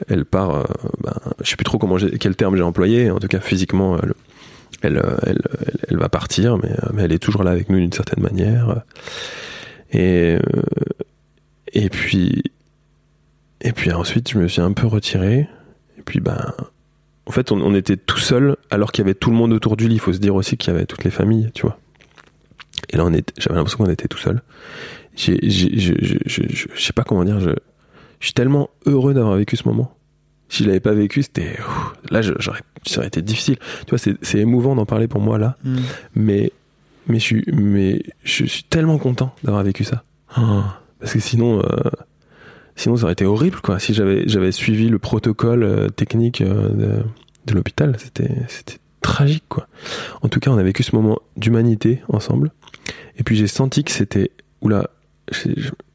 elle, part. Ben, je sais plus trop comment quel terme j'ai employé. En tout cas, physiquement, elle, elle, va partir, mais, mais elle est toujours là avec nous d'une certaine manière. Et, Et puis, et puis ensuite, je me suis un peu retiré. Et puis, ben, en fait, on, était tout seul alors qu'il y avait tout le monde autour du lit. Il faut se dire aussi qu'il y avait toutes les familles, tu vois. Et là, j'avais l'impression qu'on était tout seul. J'ai, je, sais pas comment dire. Je suis tellement heureux d'avoir vécu ce moment. Si je l'avais pas vécu, c'était là, j'aurais, ça aurait été difficile. Tu vois, c'est, émouvant d'en parler pour moi là, Mm. mais mais je suis mais je suis tellement content d'avoir vécu ça. Ah, parce que sinon, euh, sinon ça aurait été horrible quoi. Si j'avais j'avais suivi le protocole euh, technique euh, de, de l'hôpital, c'était c'était tragique quoi. En tout cas, on a vécu ce moment d'humanité ensemble. Et puis j'ai senti que c'était oula,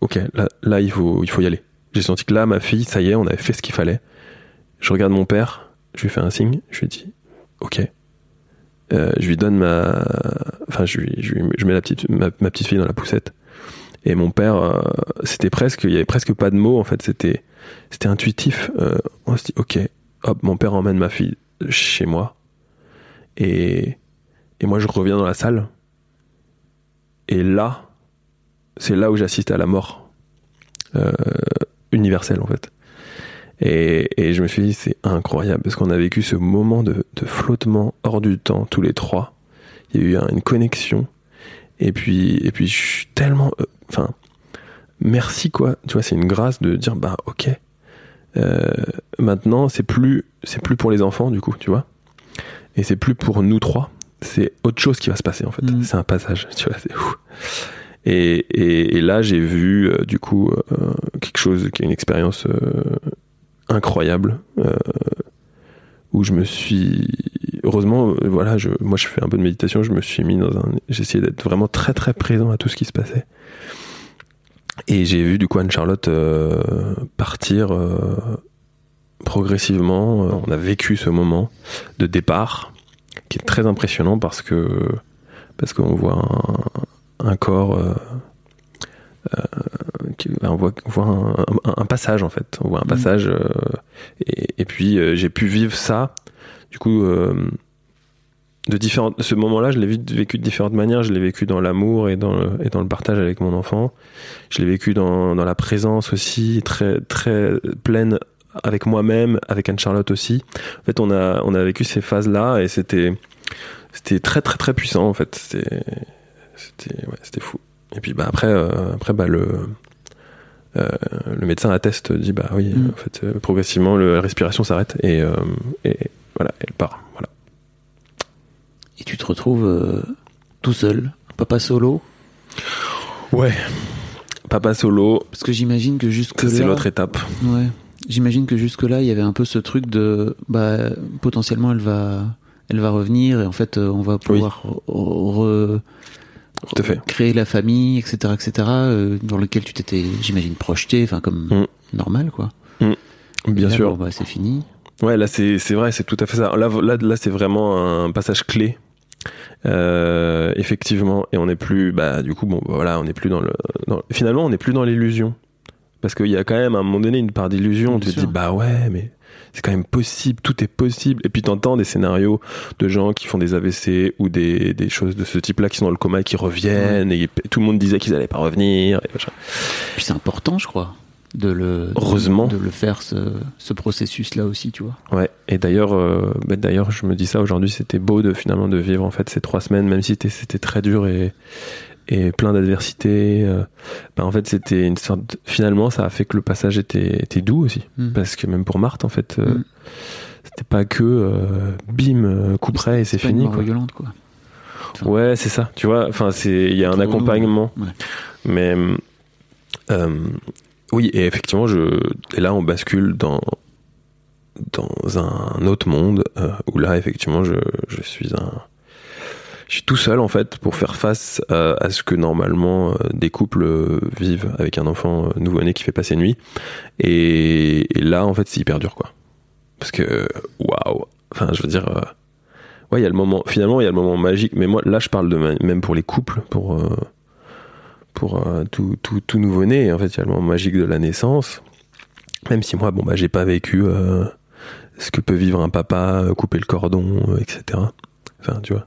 ok, là là il faut il faut y aller. J'ai senti que là ma fille, ça y est, on avait fait ce qu'il fallait. Je regarde mon père, je lui fais un signe, je lui dis ok. Euh, je lui donne ma, enfin je lui, mets petite ma, petite fille dans la poussette. Et mon père, euh, c'était presque, il y avait presque pas de mots en fait, c'était c'était intuitif. Euh, on se dit ok, hop, mon père emmène ma fille chez moi. Et et moi je reviens dans la salle. Et là, c'est là où j'assiste à la mort universelle en fait. Et, et je me suis dit, c'est incroyable, parce qu'on a vécu ce moment de, de flottement hors du temps, tous les trois. Il y a eu un- une connexion. Et puis, et puis je suis tellement. euh, Enfin, merci quoi. Tu vois, c'est une grâce de dire, bah ok. Euh, maintenant, c'est plus, c'est plus pour les enfants, du coup, tu vois. Et c'est plus pour nous trois. C'est autre chose qui va se passer, en fait. Mhm. C'est un passage, tu vois, c'est fou. Et, et, et là, j'ai vu, euh, du coup, euh, quelque chose qui est une expérience euh, incroyable euh, où je me suis heureusement euh, voilà je moi je fais un peu de méditation je me suis mis dans un essayé d'être vraiment très très présent à tout ce qui se passait. Et j'ai vu du coup Anne Charlotte euh, partir progressivement. On a vécu ce moment de départ qui est très impressionnant parce que parce qu'on voit un, corps on voit, on voit un, un- un passage en fait. On voit un passage euh, et, et puis euh, j'ai pu vivre ça. Du coup euh, de différentes ce moment là je l'ai vécu de différentes manières. Je l'ai vécu dans l'amour et dans le, et dans le partage avec mon enfant. Je l'ai vécu dans, dans la présence aussi très très pleine avec moi-même avec Anne-Charlotte aussi. En fait on a on a vécu ces phases là et c'était c'était très très très puissant en fait. C'était c'était ouais, c'était fou et puis bah après euh, après bah le euh, le médecin atteste dit bah oui Mm. en fait euh, progressivement le, la respiration s'arrête et, et voilà elle part voilà. Et tu te retrouves tout seul, papa solo? ouais. Papa solo. Parce que j'imagine que jusque ça, c'est l'autre étape. Ouais, j'imagine que jusque là, il y avait un peu ce truc de, bah, potentiellement, elle va, elle va revenir et en fait, on va pouvoir re- Tout à fait. créer la famille, etc., etc., euh, dans lequel tu t'étais, j'imagine, projeté, enfin comme Mm. normal, quoi. bien Et là, sûr bon, bah, c'est fini. Ouais, là c'est c'est vrai, c'est tout à fait ça. Là là, là c'est vraiment un passage clé. Euh, effectivement, et on n'est plus, bah du coup bon, voilà, on n'est plus dans le, dans- finalement on n'est plus dans l'illusion, parce qu'il y a quand même à un moment donné une part d'illusion. Bien Tu te dis bah ouais, mais c'est quand même possible, tout est possible. Et puis t'entends des scénarios de gens qui font des AVC ou des, des choses de ce type-là qui sont dans le coma et qui reviennent et tout le monde disait qu'ils allaient pas revenir. Et. Puis c'est important, je crois, de le, Heureusement. de le faire ce, ce processus-là aussi, tu vois. Ouais, et d'ailleurs, euh, bah, d'ailleurs, je me dis ça aujourd'hui, c'était beau de finalement de vivre en fait ces trois semaines, même si c'était- c'était très dur et, et plein d'adversités. euh, bah, en fait, c'était une sorte. de- Finalement, ça a fait que le passage était, était doux aussi, Mm. parce que même pour Marthe, en fait, euh, Mm. c'était pas que euh, bim, euh, coup près et c'est une fini. mort Quoi. violente, quoi. Enfin, Ouais, c'est ça. Tu vois, enfin, c'est il y a un nous, accompagnement, ouais. mais euh, oui, et effectivement, je et là on bascule dans dans un autre monde où là effectivement je je suis un je suis tout seul en fait pour faire face à, à ce que normalement euh, des couples euh, vivent avec un enfant euh, nouveau-né qui fait passer nuit. Et, là en fait c'est hyper dur quoi. Parce que waouh. Enfin je veux dire euh, ouais il y a le moment finalement il y a le moment magique. Mais moi là je parle de même pour les couples pour euh, pour euh, tout, tout, tout nouveau-né. En fait il y a le moment magique de la naissance. Même si moi bon bah j'ai pas vécu euh, ce que peut vivre un papa euh, couper le cordon euh, etc enfin tu vois.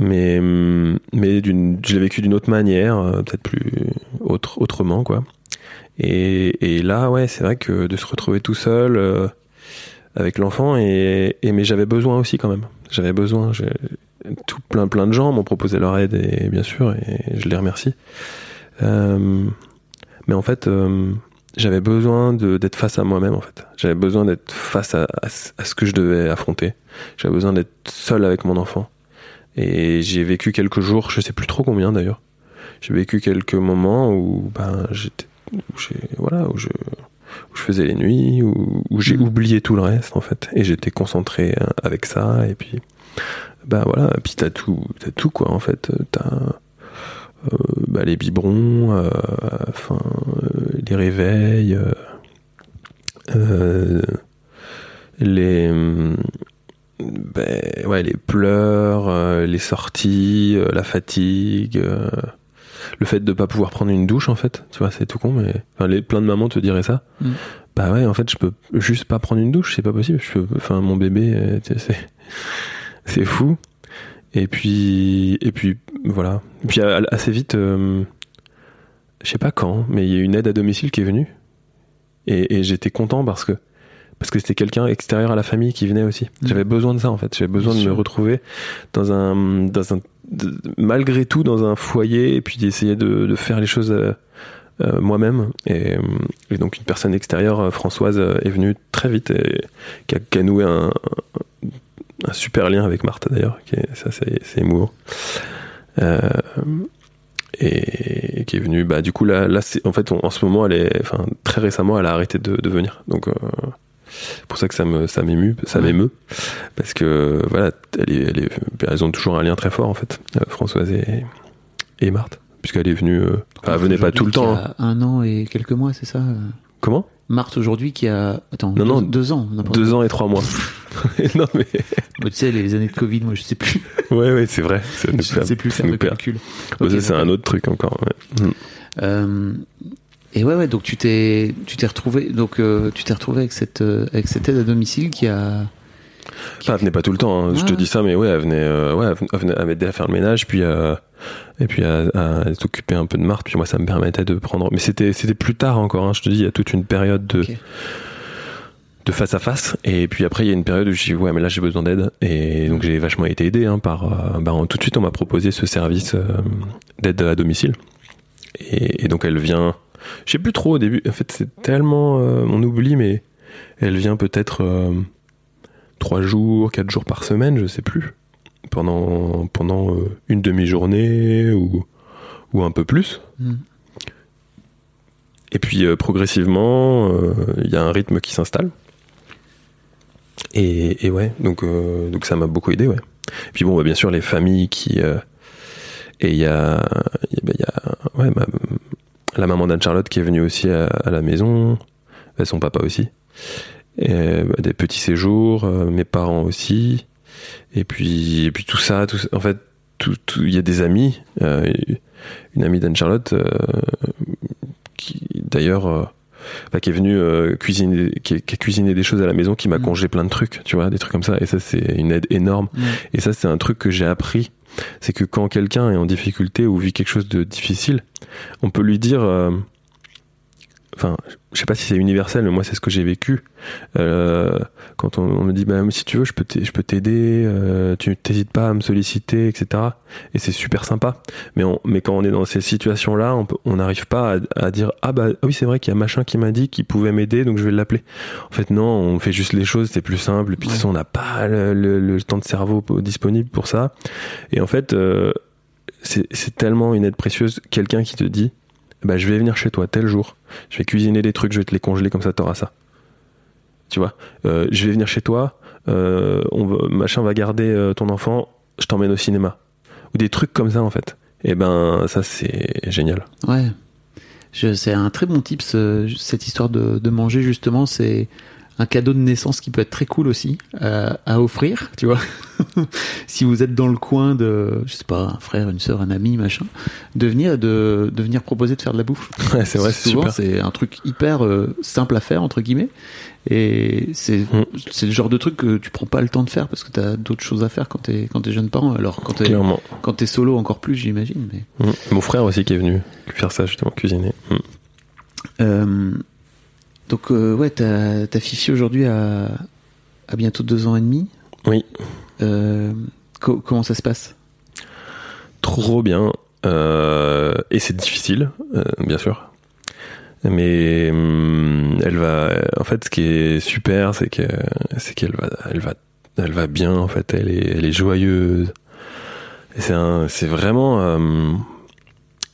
Mais mais je l'ai vécu d'une autre manière euh, peut-être plus autre autrement quoi Et, là, ouais, c'est vrai que de se retrouver tout seul euh, avec l'enfant, et, mais j'avais besoin aussi quand même. J'avais besoin. Tout plein plein de gens m'ont proposé leur aide, et bien sûr, et je les remercie. Euh, mais en fait, j'avais besoin d'être face à moi-même. En fait, j'avais besoin d'être face à, à ce- à ce que je devais affronter. J'avais besoin d'être seul avec mon enfant. Et j'ai vécu quelques jours, je sais plus trop combien d'ailleurs. J'ai vécu quelques moments où ben j'étais, voilà, où je, où je faisais les nuits, où, où j'ai Mhm. oublié tout le reste en fait, et j'étais concentré euh, avec ça. Et puis, bah voilà, et puis t'as tout, t'as tout quoi en fait. T'as euh, bah, les biberons, euh, enfin euh, les réveils, les hum, ben, ouais, les pleurs, euh, les sorties, euh, la fatigue, euh, le fait de pas pouvoir prendre une douche en fait, tu vois, c'est tout con, mais enfin, les, plein de mamans te diraient ça. Mm. Bah ouais, en fait, je peux juste pas prendre une douche, c'est pas possible. Je peux, enfin, mon bébé, c'est c'est fou. Et puis, et puis voilà. Et puis assez vite, je sais pas quand, mais il y a une aide à domicile qui est venue, et, et j'étais content parce que parce que c'était quelqu'un extérieur à la famille qui venait aussi. Mm. J'avais besoin de ça en fait. J'avais besoin Bien de me retrouver dans un, dans un, de- malgré tout dans un foyer et puis d'essayer de, de faire les choses euh, euh, moi-même. Et, euh, et donc une personne extérieure, Françoise, est venue très vite et qui a, qui a noué un, un super lien avec Marthe d'ailleurs. Ça c'est, émouvant. Euh, et qui est venue, bah du coup là, en fait on- en ce moment elle est, enfin très récemment elle a arrêté de, de venir. Donc euh, pour ça que ça me ça m'émue, ça m'émeut parce que voilà, elle est, elle est- elles ont toujours un lien très fort en fait, euh, Françoise et, et Marthe, puisqu'elle est venue, euh, elle venait pas tout le temps. hein. Un an et quelques mois, c'est ça euh Comment? Marthe aujourd'hui qui a attends Non, deux, non, deux ans Deux ans et trois mois. non mais Bah, tu sais les années de Covid moi je sais plus ouais ouais c'est vrai. Ça je perd- sais plus ça faire de calcul Bon, Ok, ça c'est un autre truc encore. ouais. Euh, et ouais, ouais, donc tu t'es, tu t'es retrouvé, donc euh, tu t'es retrouvé avec cette, euh, avec cette aide à domicile qui a. Enfin, elle venait pas tout le temps. hein, Je te dis ça, mais ouais, elle venait, euh, ouais, elle venait- m'aider à faire le ménage, puis euh, et puis à, à s'occuper un peu de Marthe. Puis moi, ça me permettait de prendre. Mais c'était, c'était plus tard encore. hein, je te dis, il y a toute une période de de face à face. Et puis après, il y a une période où je dis ouais, mais là j'ai besoin d'aide. Et donc j'ai vachement été aidé hein, par. bah, tout de suite, on m'a proposé ce service d'aide à domicile. Et, et donc elle vient. Je sais plus trop au début. En fait, c'est tellement euh, on oublie, mais elle vient peut-être euh, trois jours, quatre jours par semaine, je sais plus. Pendant pendant euh, une demi-journée ou ou un peu plus. Mm. Et puis euh, progressivement, euh, il y a un rythme qui s'installe. Et, et ouais, donc, donc ça m'a beaucoup aidé, ouais. Et puis bon, bah, bien sûr, les familles qui. et il y a, y a- bah, y a ouais, ma- la maman d'Anne-Charlotte qui est venue aussi à, à la maison, et son papa aussi. Et, bah, des petits séjours, euh, mes parents aussi. Et puis, et puis tout ça, tout, en fait, tout- tout- il y a des amis. euh, une amie d'Anne-Charlotte euh, qui d'ailleurs bah, qui est venue euh, cuisiner qui, qui a cuisiné des choses à la maison qui m'a Mm. congelé plein de trucs tu vois des trucs comme ça et ça c'est une aide énorme Ouais. et ça c'est un truc que j'ai appris c'est que quand quelqu'un est en difficulté ou vit quelque chose de difficile on peut lui dire euh, enfin je sais pas si c'est universel mais moi c'est ce que j'ai vécu. Euh, quand on, on me dit bah si tu veux je peux t'ai- je peux t'aider euh, tu t'hésites pas à me solliciter etc et c'est super sympa. Mais on, mais quand on est dans ces situations là on n'arrive pas à, à dire ah bah ah oui c'est vrai qu'il y a machin qui m'a dit qu'il pouvait m'aider donc je vais l'appeler. En fait non on fait juste les choses c'est plus simple. Et puis Ouais. on n'a pas le, le- le temps de cerveau po- disponible pour ça. Et en fait euh, c'est tellement une aide précieuse quelqu'un qui te dit bah je vais venir chez toi tel jour. Je vais cuisiner des trucs je vais te les congeler comme ça t'auras ça. Tu vois Euh, je vais venir chez toi euh, on va, machin va garder euh, ton enfant je t'emmène au cinéma. Ou des trucs comme ça en fait. Et ben ça c'est génial. Ouais. C'est un très bon tip, ce- cette histoire de manger, justement. C'est un cadeau de naissance qui peut être très cool aussi euh, à offrir, tu vois. si vous êtes dans le coin de, je sais pas, un frère, une sœur, un ami, machin, de venir, de, de venir proposer de faire de la bouffe. ouais, c'est vrai c'est Souvent, c'est un truc hyper euh, simple à faire, entre guillemets. Et c'est Mm. c'est le genre de truc que tu prends pas le temps de faire parce que t'as d'autres choses à faire quand t'es quand t'es jeune parent. Alors quand t'es quand t'es solo encore plus, j'imagine. Mais Mm. mon frère aussi qui est venu faire ça justement cuisiner Mm. Euh, donc, euh, ouais, ta, ta Fifi aujourd'hui a, a bientôt deux ans et demi. Oui, Euh, co- comment ça se passe? Trop bien. Euh, et c'est difficile, bien sûr. Mais hum, elle va. En fait, ce qui est super, c'est que c'est qu'elle va, elle va, elle va bien. En fait, elle est, elle est joyeuse. C'est vraiment, euh,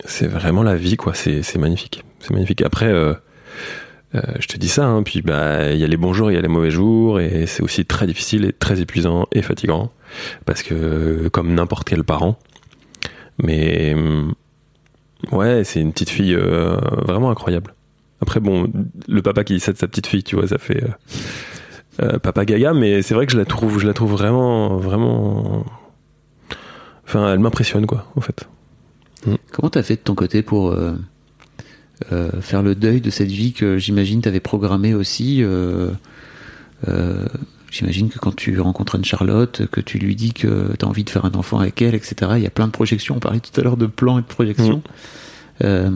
c'est vraiment la vie, quoi. C'est, c'est magnifique. C'est magnifique. Après, euh, je te dis ça. Hein, puis bah, il y a les bons jours, il y a les mauvais jours, et c'est aussi très difficile et très épuisant et fatigant parce que comme n'importe quel parent. Mais hum, ouais, c'est une petite fille euh, vraiment incroyable. Après, bon, le papa qui dit ça de sa petite fille, tu vois, ça fait euh, papa gaga, mais c'est vrai que je la trouve, je la trouve vraiment, vraiment. Enfin, elle m'impressionne, quoi, en fait. Comment t'as fait de ton côté pour faire le deuil de cette vie que j'imagine t'avais programmée aussi euh, euh, J'imagine que quand tu rencontres Anne-Charlotte, que tu lui dis que t'as envie de faire un enfant avec elle, etc., il y a plein de projections. On parlait tout à l'heure de plans et de projections. Euh,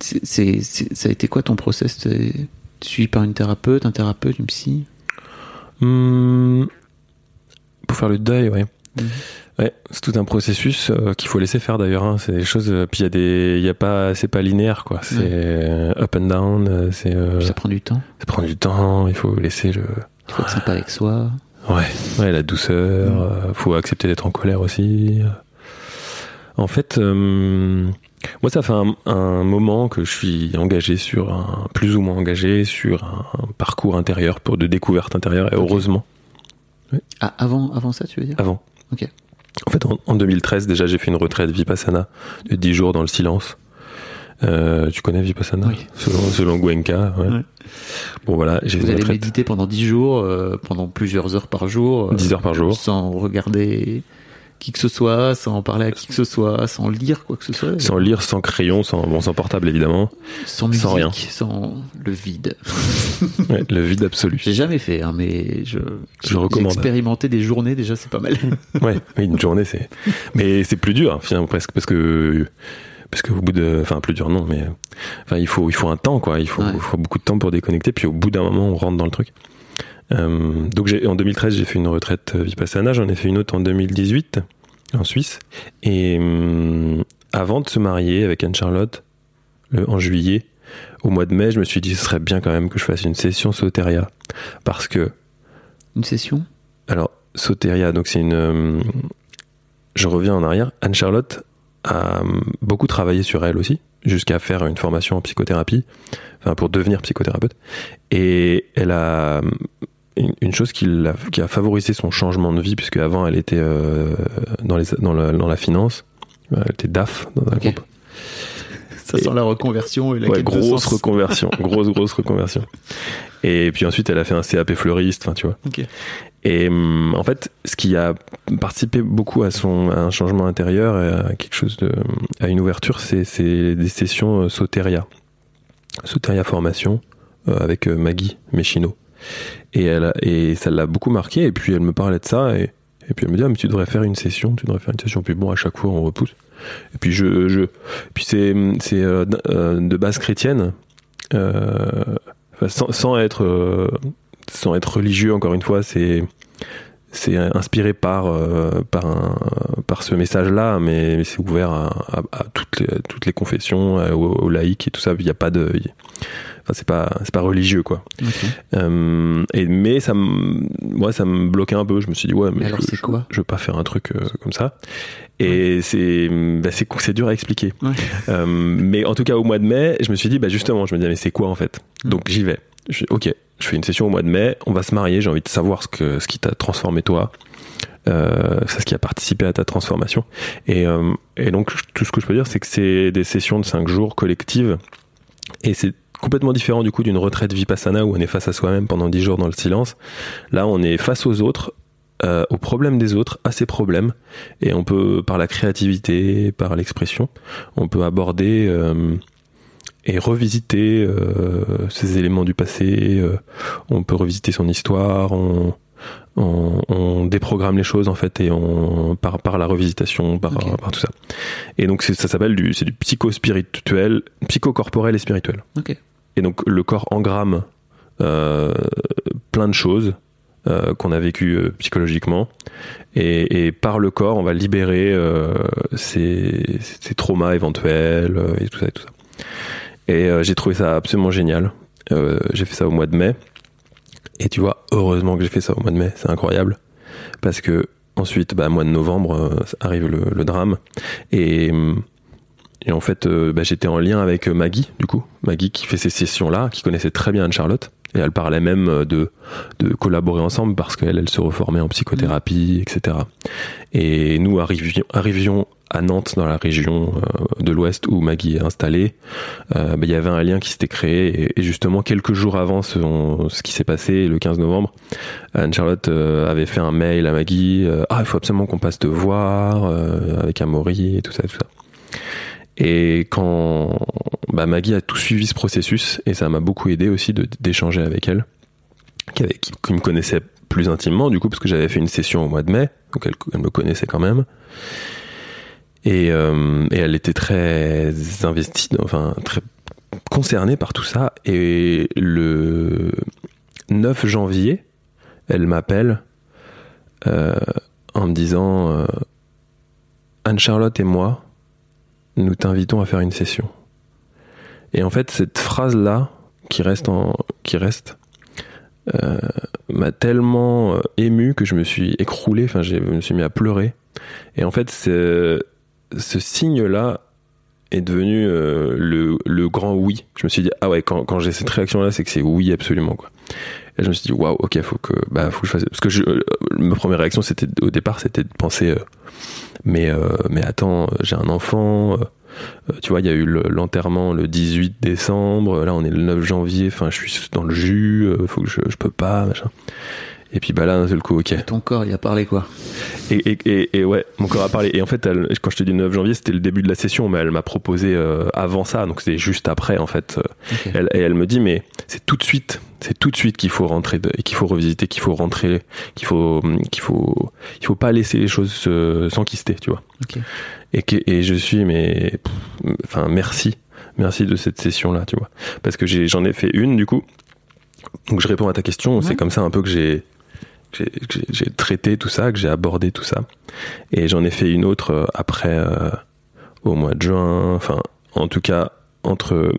c'est, ça a été quoi ton process? T'es suivi par une thérapeute, un thérapeute, une psy? Hum, pour faire le deuil, ouais. Mhm. Ouais, c'est tout un processus euh, qu'il faut laisser faire d'ailleurs. hein. C'est des choses. euh, puis il y a des, il y a pas, c'est pas linéaire quoi. C'est euh, up and down. C'est, Ça prend du temps. ça prend du temps. Il faut laisser le. Il faut être sympa avec soi. Ouais, ouais, la douceur. Mm. euh, faut accepter d'être en colère aussi. En fait, moi, ça fait un, un moment que je suis engagé sur un, plus ou moins engagé sur un, parcours intérieur pour de découverte intérieure. Et heureusement, Ah, avant, avant ça, tu veux dire? Avant. Ok. En fait, en, en 2013, déjà, j'ai fait une retraite Vipassana de 10 jours dans le silence. Euh, tu connais Vipassana Oui. selon, selon. Ouais. Ouais. Bon, voilà, j'ai Vous allez méditer pendant 10 jours, euh, pendant plusieurs heures par jour. euh, 10 heures par jour. Sans regarder qui que ce soit, sans parler à qui que ce soit, sans lire quoi que ce soit. sans lire, sans crayon, sans, bon, sans portable évidemment. sans musique, rien. sans le vide. Ouais, le vide absolu. J'ai jamais fait, hein, mais je, Je recommande. J'ai expérimenté des journées, déjà c'est pas mal. Ouais, oui, une journée, c'est. Mais c'est plus dur, finalement, presque, parce que. Parce qu'au bout de. Enfin, plus dur, non, mais. Enfin, il faut, il faut un temps, quoi. Il faut, Ouais. il faut beaucoup de temps pour déconnecter, puis au bout d'un moment, on rentre dans le truc. Euh, donc, en 2013, j'ai fait une retraite euh, Vipassana. J'en ai fait une autre en 2018, en Suisse. Et hum, avant de se marier avec Anne-Charlotte, en juillet, au mois de mai, je me suis dit, ce serait bien quand même que je fasse une session Soteria. Parce que Une session? Alors, Soteria, donc c'est une. euh, je reviens en arrière. Anne-Charlotte a euh, beaucoup travaillé sur elle aussi, jusqu'à faire une formation en psychothérapie, enfin pour devenir psychothérapeute. Et elle a. euh, Une chose qui, a favorisé son changement de vie, puisque avant elle était euh, dans, les, dans, la, dans la finance, elle était DAF dans un groupe. Ça sent la reconversion et la Ouais, quête de grosse sens. reconversion, grosse grosse reconversion. Et puis ensuite elle a fait un CAP fleuriste, enfin tu vois. Et hum, en fait, ce qui a participé beaucoup à son à un changement intérieur, et à quelque chose de, à une ouverture, c'est des sessions euh, Soteria, Soteria formation euh, avec euh, Maggie Mechino. Et elle et ça l'a beaucoup marqué. Et puis elle me parlait de ça et et puis elle me dit ah, mais tu devrais faire une session, tu devrais faire une session. Puis bon, à chaque fois on repousse. Et puis je je puis c'est c'est euh, euh, de base chrétienne, euh, sans, être sans être religieux encore une fois, c'est c'est inspiré par par par ce message-là, mais, c'est ouvert à, toutes les toutes les confessions, aux, aux laïcs et tout ça. Il y a pas de, enfin c'est pas c'est pas religieux quoi. Euh, et mais ça me ça me bloquait un peu. Je me suis dit ouais mais, Mais alors, je, quoi? je veux pas faire un truc euh, comme ça. Et c'est bah, c'est c'est dur à expliquer. Ouais. Euh, mais en tout cas, au mois de mai, je me suis dit, bah justement, je me disais, mais c'est quoi en fait? Mm. Donc j'y vais. Je fais, ok, je fais une session au mois de mai, on va se marier, j'ai envie de savoir ce, que, ce qui t'a transformé toi, euh, c'est ce qui a participé à ta transformation. Et, euh, et donc, tout ce que je peux dire, c'est que c'est des sessions de 5 jours collectives, et c'est complètement différent du coup d'une retraite vipassana où on est face à soi-même pendant 10 jours dans le silence. Là, on est face aux autres, euh, aux problèmes des autres, à ses problèmes, et on peut, par la créativité, par l'expression, on peut aborder euh, et revisiter euh, ces éléments du passé. on peut revisiter son histoire. On, on, on déprogramme les choses en fait et on par par la revisitation, par, tout ça. Et donc ça s'appelle du c'est du psychospirituel, psychocorporel et spirituel. Ok. Et donc le corps engramme euh, plein de choses euh, qu'on a vécues euh, psychologiquement. Et, et par le corps, on va libérer ces, ces traumas éventuels et tout ça et tout ça. Et j'ai trouvé ça absolument génial. J'ai fait ça au mois de mai. Et tu vois, heureusement que j'ai fait ça au mois de mai, c'est incroyable. Parce que ensuite, bah, mois de novembre, arrive le, le drame. Et, hum, et en fait, euh, bah, j'étais en lien avec euh, Maggie, du coup. Maggie qui fait ces sessions-là, qui connaissait très bien Anne-Charlotte. Et elle parlait même euh, de, de collaborer ensemble parce qu'elle, elle se reformait en psychothérapie, etc. Et nous arrivions, arrivions à Nantes, dans la région de l'Ouest où Maggie est installée. Euh, bah, Il y avait un lien qui s'était créé. Et, et justement, quelques jours avant ce, on- ce qui s'est passé, le 15 novembre, Anne-Charlotte avait fait un mail à Maggie. ah, il faut absolument qu'on passe te voir euh, avec Amaury et tout ça, tout ça. Et quand bah, Maggie a tout suivi ce processus, et ça m'a beaucoup aidé aussi d'échanger avec elle, qui, me connaissait plus intimement, du coup, parce que j'avais fait une session au mois de mai, donc elle, me connaissait quand même. Et, euh, et elle était très investie, enfin très concernée par tout ça. Et le 9 janvier, elle m'appelle euh, en me disant euh, Anne-Charlotte et moi, nous t'invitons à faire une session. Et en fait, cette phrase-là, qui reste, qui reste euh, m'a tellement euh, ému que je me suis écroulé, enfin, je me suis mis à pleurer. Et en fait, ce, ce signe-là est devenu euh, le, le grand oui. Je me suis dit, ah ouais, quand, quand j'ai cette réaction-là, c'est que c'est oui absolument, quoi. Et je me suis dit, waouh, ok, faut que, bah, faut que je fasse. Parce que je, euh, ma première réaction, c'était, au départ, c'était de penser, euh, mais, euh, mais attends, j'ai un enfant, tu vois, il y a eu le- l'enterrement le 18 décembre, là, on est le 9 janvier, enfin, je suis dans le jus, faut que je, je peux pas, machin. Et puis, bah là, d'un seul coup, ok. Ton corps, il a parlé quoi? Et, et, et, et ouais, mon corps a parlé. Et en fait, elle- quand je te dis 9 janvier, c'était le début de la session, mais elle m'a proposé euh, avant ça, donc c'était juste après, en fait. Ok. Elle, et elle me dit, mais c'est tout de suite, c'est tout de suite qu'il faut rentrer, de- et qu'il faut revisiter, qu'il faut rentrer, qu'il faut, qu'il faut, il faut pas laisser les choses se- s'enquister, tu vois. Et, que, et je suis, mais, pff, enfin, merci, merci de cette session-là, tu vois, parce que j'en ai fait une, du coup. Donc je réponds à ta question. C'est comme ça un peu que j'ai, j'ai, traité tout ça, que j'ai abordé tout ça. Et j'en ai fait une autre euh, après, euh, au mois de juin. Enfin, en tout cas, entre euh,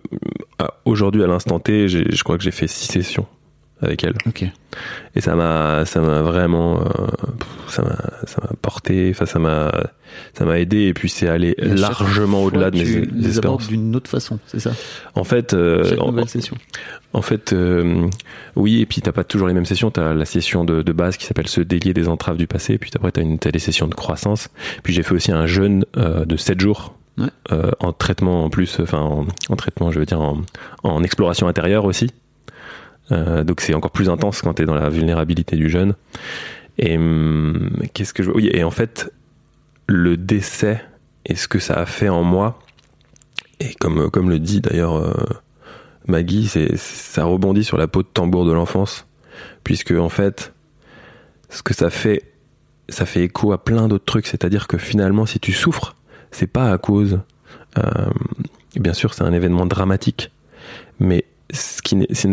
aujourd'hui à l'instant T, je crois que j'ai fait six sessions avec elle. Ok. Et ça m'a, ça m'a vraiment, euh, ça m'a, ça m'a porté. Enfin, ça m'a, ça m'a aidé. Et puis c'est Et chaque largement au-delà de mes, tu les espérances. d'une autre façon, c'est ça? En fait, euh, en- fait, euh, oui, et puis t'as pas toujours les mêmes sessions. T'as la session de, de base qui s'appelle se délier des entraves du passé, puis après t'as une t'as les sessions de croissance. Puis j'ai fait aussi un jeûne euh, de 7 jours Ouais. en traitement en plus, enfin en, en traitement, je veux dire en, en exploration intérieure aussi. Euh, donc c'est encore plus intense quand t'es dans la vulnérabilité du jeûne. Et hum, qu'est-ce que je oui et en fait le décès et ce que ça a fait en moi et comme comme le dit d'ailleurs euh, Maggie, c'est, ça rebondit sur la peau de tambour de l'enfance, puisque en fait, ce que ça fait, ça fait écho à plein d'autres trucs. C'est-à-dire que finalement, si tu souffres, c'est pas à cause. euh, bien sûr, c'est un événement dramatique, mais ce qui, ce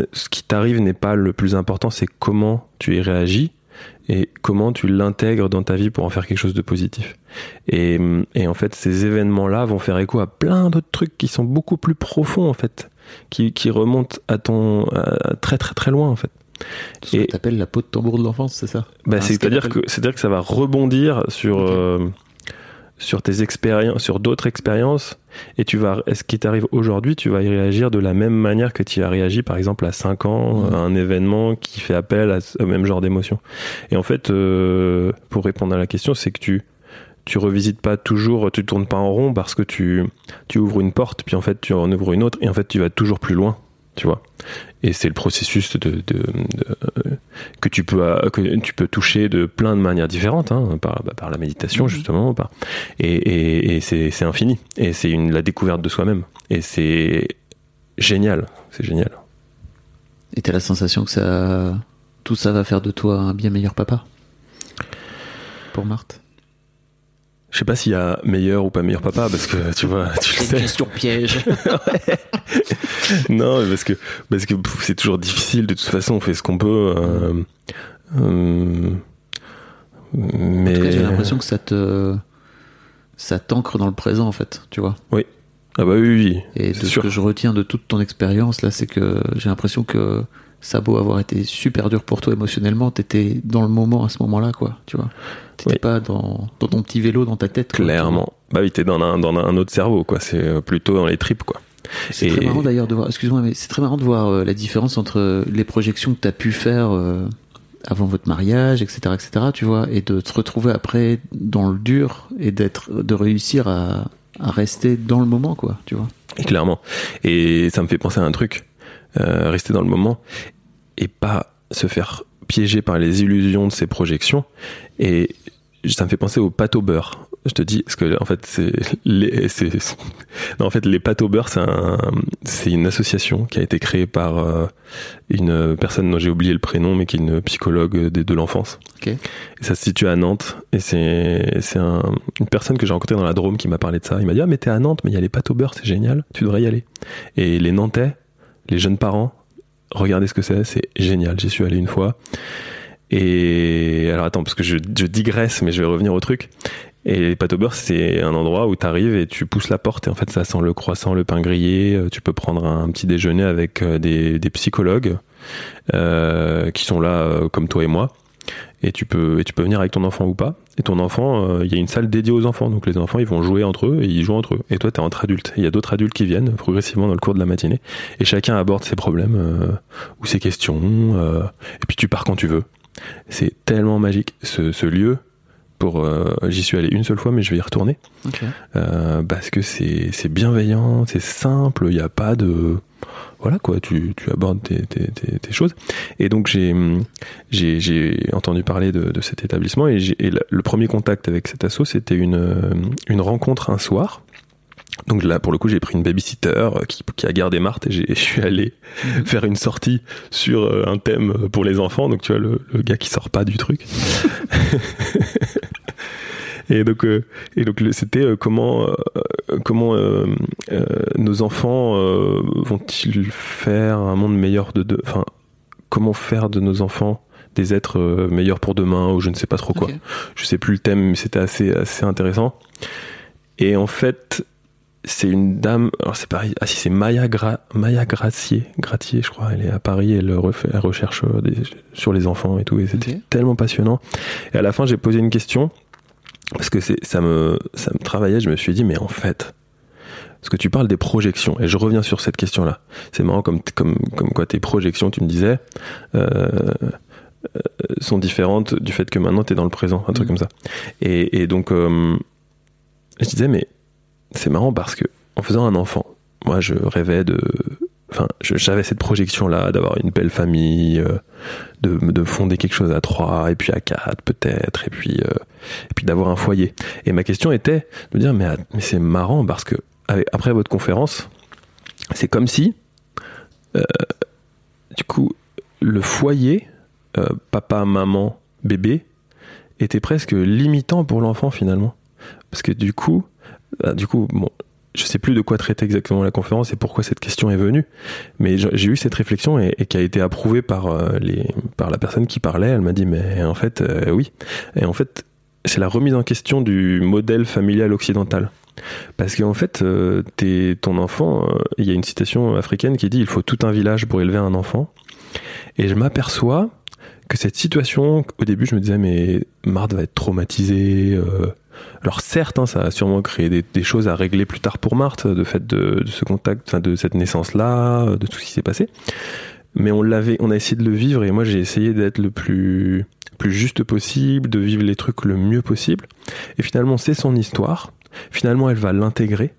t'arrive n'est pas le plus important. C'est comment tu y réagis et comment tu l'intègres dans ta vie pour en faire quelque chose de positif. Et, et en fait, ces événements-là vont faire écho à plein d'autres trucs qui sont beaucoup plus profonds en fait qui, qui remonte à ton à très très très loin en fait. Ce Et- que t'appelles la peau de tambour de l'enfance, c'est ça? Bah, Enfin, c'est-à-dire que que ça va rebondir sur euh, sur tes expériences, sur d'autres expériences, et tu vas, ce qui t'arrive aujourd'hui, tu vas y réagir de la même manière que tu as réagi, par exemple, à 5 ans, à un événement qui fait appel à ce- au même genre d'émotion? Et en fait, euh, pour répondre à la question, c'est que tu tu revisites pas toujours, tu tournes pas en rond parce que tu tu ouvres une porte, puis en fait tu en ouvres une autre, et en fait tu vas toujours plus loin, tu vois? Et c'est le processus de, de, de- que tu peux euh, que tu peux toucher de plein de manières différentes, hein, par, bah, par la méditation justement, par, et, et, et c'est infini, et c'est une la découverte de soi-même, et c'est génial, c'est génial. Et t'as la sensation que ça, tout ça va faire de toi un bien meilleur papa? Pour Marthe? Je sais pas s'il y a meilleur ou pas meilleur papa, parce que tu vois, tu le sais. question piège. non, parce que parce que c'est toujours difficile. De toute façon, on fait ce qu'on peut. euh, euh, mais j'ai l'impression que ça te ça t'ancre dans le présent en fait, tu vois. ah bah oui, oui, Et de ce que je retiens de toute ton expérience là, c'est que j'ai l'impression que ça a beau avoir été super dur pour toi émotionnellement, t'étais dans le moment à ce moment-là, quoi, tu vois. T'étais Oui. pas dans, dans ton petit vélo dans ta tête. quoi, Clairement. Bah oui, t'es dans un dans un autre cerveau, quoi. C'est euh, plutôt dans les tripes, quoi. C'est très marrant d'ailleurs de voir, excuse-moi, mais c'est très marrant de voir euh, la différence entre les projections que tu as pu faire euh, avant votre mariage, etc., etc., tu vois, et de te retrouver après dans le dur et d'être, de réussir à, à rester dans le moment, quoi, tu vois. Et clairement. Et ça me fait penser à un truc. Euh, rester dans le moment et pas se faire piéger par les illusions de ces projections. Et ça me fait penser aux pâtes au beurre. Je te dis, parce que en fait, c'est les, c'est, c'est- non, en fait, les pâtes au beurre, c'est un, c'est une association qui a été créée par euh, une personne dont j'ai oublié le prénom, mais qui est une psychologue de, de l'enfance. Ok. Et ça se situe à Nantes. Et c'est, c'est un- une personne que j'ai rencontrée dans la Drôme qui m'a parlé de ça. Il m'a dit, ah, mais t'es à Nantes, mais il y a les pâtes au beurre, c'est génial. Tu devrais y aller. Et les Nantais, les jeunes parents, regardez ce que c'est, c'est génial. J'y suis allé une fois. Et alors attends, parce que je, je digresse, mais je vais revenir au truc. Et les pâtes au beurre, c'est un endroit où tu arrives et tu pousses la porte et en fait ça sent le croissant, le pain grillé. Euh, Tu peux prendre un petit déjeuner avec euh, des, psychologues euh, qui sont là euh, comme toi et moi. Et tu peux et tu peux venir avec ton enfant ou pas. Et ton enfant, il y a une salle dédiée aux enfants, donc les enfants ils vont jouer entre eux et ils jouent entre eux. Et toi t'es entre adultes. Il y a d'autres adultes qui viennent progressivement dans le cours de la matinée et chacun aborde ses problèmes ou ses questions. et puis tu pars quand tu veux. C'est tellement magique ce, ce lieu. Pour, euh, j'y suis allé une seule fois, mais je vais y retourner euh, parce que c'est bienveillant, c'est simple, il n'y a pas de voilà quoi, tu, tu abordes tes, tes, tes, tes choses. Et donc j'ai entendu parler de, de cet établissement et, le, le premier contact avec cet asso c'était une une rencontre un soir. Donc là, pour le coup, j'ai pris une babysitter qui, qui a gardé Marthe et je suis allé faire une sortie sur euh, un thème pour les enfants. Donc tu vois, le, le gars qui sort pas du truc. et donc, euh, et donc c'était euh, comment, euh, comment nos enfants vont-ils faire un monde meilleur de, enfin, comment faire de nos enfants des êtres meilleurs pour demain ou je ne sais pas trop quoi Ok. je sais plus le thème, mais c'était assez, assez intéressant. Et en fait, c'est une dame, alors c'est pareil, ah si c'est Maya, Gra, Maya Gracier, Gratier, je crois, elle est à Paris, elle, refait, elle recherche des- sur les enfants et tout, et c'était tellement passionnant. Et à la fin, j'ai posé une question, parce que c'est, ça me, ça me travaillait, je me suis dit, mais en fait, parce que tu parles des projections, et je reviens sur cette question-là. C'est marrant comme, comme, comme quoi tes projections, tu me disais, euh, euh, sont différentes du fait que maintenant tu es dans le présent, un truc Mhm. comme ça. Et, et donc, euh, je disais, mais c'est marrant parce que en faisant un enfant, moi je rêvais de. Enfin, j'avais cette projection-là d'avoir une belle famille, euh, de, de fonder quelque chose à trois, et puis à quatre peut-être, et puis, euh, d'avoir un foyer. Et ma question était de me dire, mais, c'est marrant parce que après votre conférence, c'est comme si, euh, du coup, le foyer, papa, maman, bébé, était presque limitant pour l'enfant finalement. Parce que du coup, bah, du coup, bon, je sais plus de quoi traiter exactement la conférence et pourquoi cette question est venue, mais j'ai eu cette réflexion et, qui a été approuvée par euh, les par la personne qui parlait. Elle m'a dit mais en fait euh, oui, et en fait c'est la remise en question du modèle familial occidental. Parce qu'en fait, euh, ton enfant, euh, il y a une citation africaine qui dit il faut tout un village pour élever un enfant. Et je m'aperçois que cette situation, au début, je me disais, mais Marthe va être traumatisée. Alors certes, hein, ça a sûrement créé des, choses à régler plus tard pour Marthe, de fait de, ce contact, de cette naissance-là, de tout ce qui s'est passé. Mais on l'avait, on a essayé de le vivre et moi j'ai essayé d'être le plus, plus juste possible, de vivre les trucs le mieux possible. Et finalement, c'est son histoire. Finalement, elle va l'intégrer.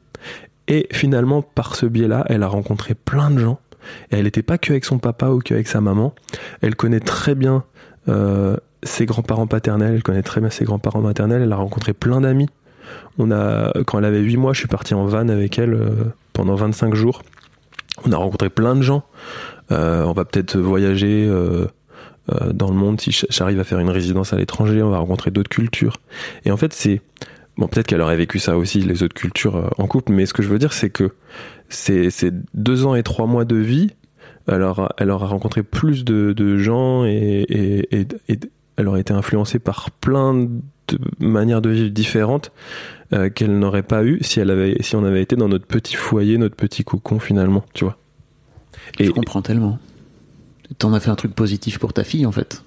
Et finalement, par ce biais-là, elle a rencontré plein de gens. Et elle n'était pas que avec son papa ou que avec sa maman. Elle connaît très bien euh, ses grands-parents paternels. Elle connaît très bien ses grands-parents maternels. Elle a rencontré plein d'amis. On a, quand elle avait 8 mois, je suis parti en van avec elle euh, pendant 25 jours. On a rencontré plein de gens. Euh, on va peut-être voyager euh, dans le monde si j'arrive à faire une résidence à l'étranger. On va rencontrer d'autres cultures. Et en fait, c'est bon, peut-être qu'elle aurait vécu ça aussi, les autres cultures en couple, mais ce que je veux dire, c'est que c'est c'est deux ans et trois mois de vie. Alors, elle aura rencontré plus de, de gens et elle aurait été influencée par plein de manières de vivre différentes euh, qu'elle n'aurait pas eu si elle avait si on avait été dans notre petit foyer, notre petit cocon finalement, tu vois. Je comprends tellement. T'en as fait un truc positif pour ta fille en fait.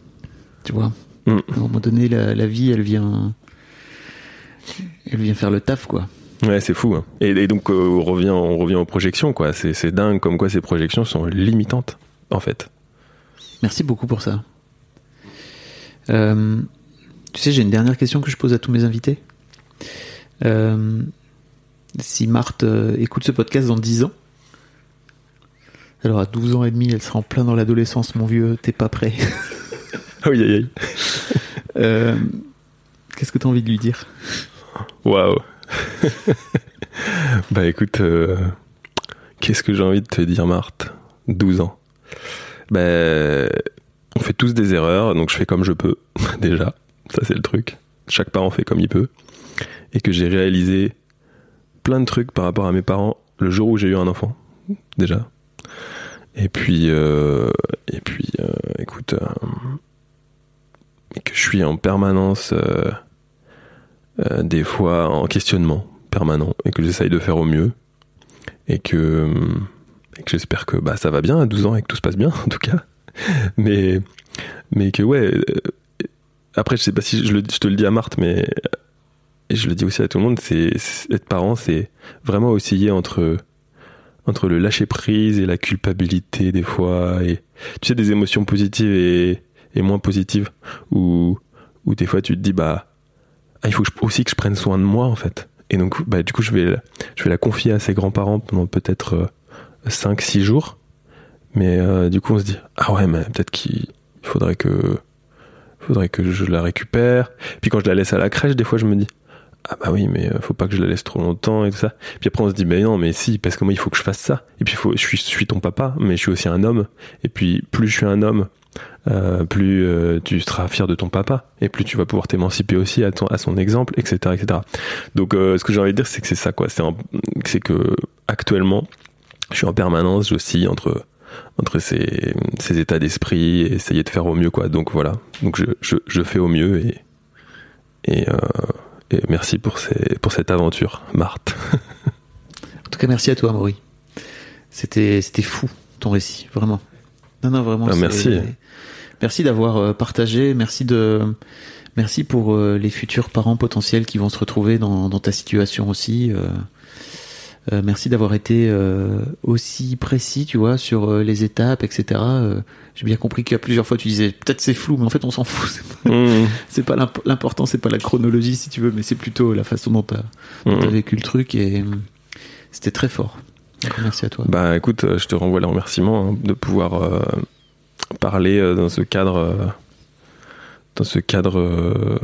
Tu vois. Mm. À un moment donné, la, la vie, elle vient, elle vient faire le taf quoi. Ouais, c'est fou. hein. Et, et donc euh, on revient on revient aux projections quoi. C'est c'est dingue comme quoi ces projections sont limitantes en fait. Merci beaucoup pour ça. Euh, tu sais, j'ai une dernière question que je pose à tous mes invités. Euh, si Marthe euh, écoute ce podcast dans 10 ans, alors à 12 ans et demi, elle sera en plein dans l'adolescence, mon vieux, t'es pas prêt. Aïe aïe. Euh, Qu'est-ce que t'as envie de lui dire? Waouh. bah écoute, qu'est-ce que j'ai envie de te dire, Marthe? 12 ans. Ben, on fait tous des erreurs, donc je fais comme je peux, déjà. Ça, c'est le truc. Chaque parent fait comme il peut. Et que j'ai réalisé plein de trucs par rapport à mes parents le jour où j'ai eu un enfant, déjà. Et puis, euh, et puis, euh, écoute, euh, que je suis en permanence, des fois en questionnement permanent, et que j'essaye de faire au mieux, et que, que j'espère que bah, ça va bien à 12 ans et que tout se passe bien, en tout cas. Mais, mais que ouais. euh, Après, je sais pas si je, te le dis à Marthe, mais et je le dis aussi à tout le monde, c'est être parent, c'est vraiment osciller entre entre le lâcher prise et la culpabilité des fois, et tu sais des émotions positives et, et moins positives, où où des fois tu te dis bah ah, il faut aussi que je prenne soin de moi en fait. Et donc bah du coup je vais je vais la confier à ses grands-parents pendant peut-être 5-6 jours, mais euh, du coup on se dit ah ouais mais peut-être qu'il faudrait que faudrait que je la récupère. Puis quand je la laisse à la crèche, des fois je me dis ah bah oui mais euh, faut pas que je la laisse trop longtemps et tout ça. Puis après on se dit mais non mais si parce que moi il faut que je fasse ça. Et puis faut, je suis, je ton papa mais je suis aussi un homme. Et puis plus je suis un homme, euh, plus tu seras fier de ton papa et plus tu vas pouvoir t'émanciper aussi à, ton, à son exemple, etc., etc. Donc ce que j'ai envie de dire c'est que c'est ça quoi. C'est que actuellement je suis en permanence, j'oscille entre entre ces, ces états d'esprit et essayer de faire au mieux quoi. Donc voilà. Donc je, je, je fais au mieux et et, euh, et merci pour ces pour cette aventure, Marthe. En tout cas, merci à toi, Maury. C'était, c'était fou ton récit, vraiment. Non, non, vraiment. Ah, merci. Merci d'avoir euh, partagé. Merci de, merci pour euh, les futurs parents potentiels qui vont se retrouver dans, dans ta situation aussi. Euh. Merci d'avoir été euh, aussi précis, tu vois, sur euh, les étapes, etc. J'ai bien compris qu'à plusieurs fois tu disais peut-être c'est flou, mais en fait on s'en fout. C'est pas, Mmh. pas l'important, c'est pas la chronologie si tu veux, mais c'est plutôt la façon dont t'as Mmh. vécu le truc et c'était très fort. Donc, merci à toi. Bah écoute, je te renvoie les remerciements hein, de pouvoir parler dans ce cadre, dans ce cadre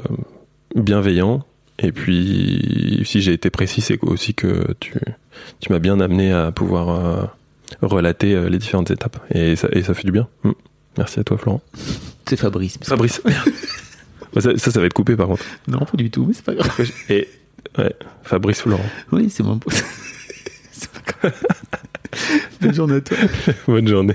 bienveillant. Et puis, si j'ai été précis, c'est aussi que tu, tu m'as bien amené à pouvoir euh, relater euh, les différentes étapes. Et ça, et ça fait du bien. Mm. Merci à toi, Florent. C'est Fabrice. Fabrice. Bah, ça, ça, ça va être coupé par contre. Non, pas du tout, mais c'est pas grave. Et ouais, Fabrice Florent. Oui, c'est mon pote. c'est pas grave. Bonne journée à toi. Bonne journée.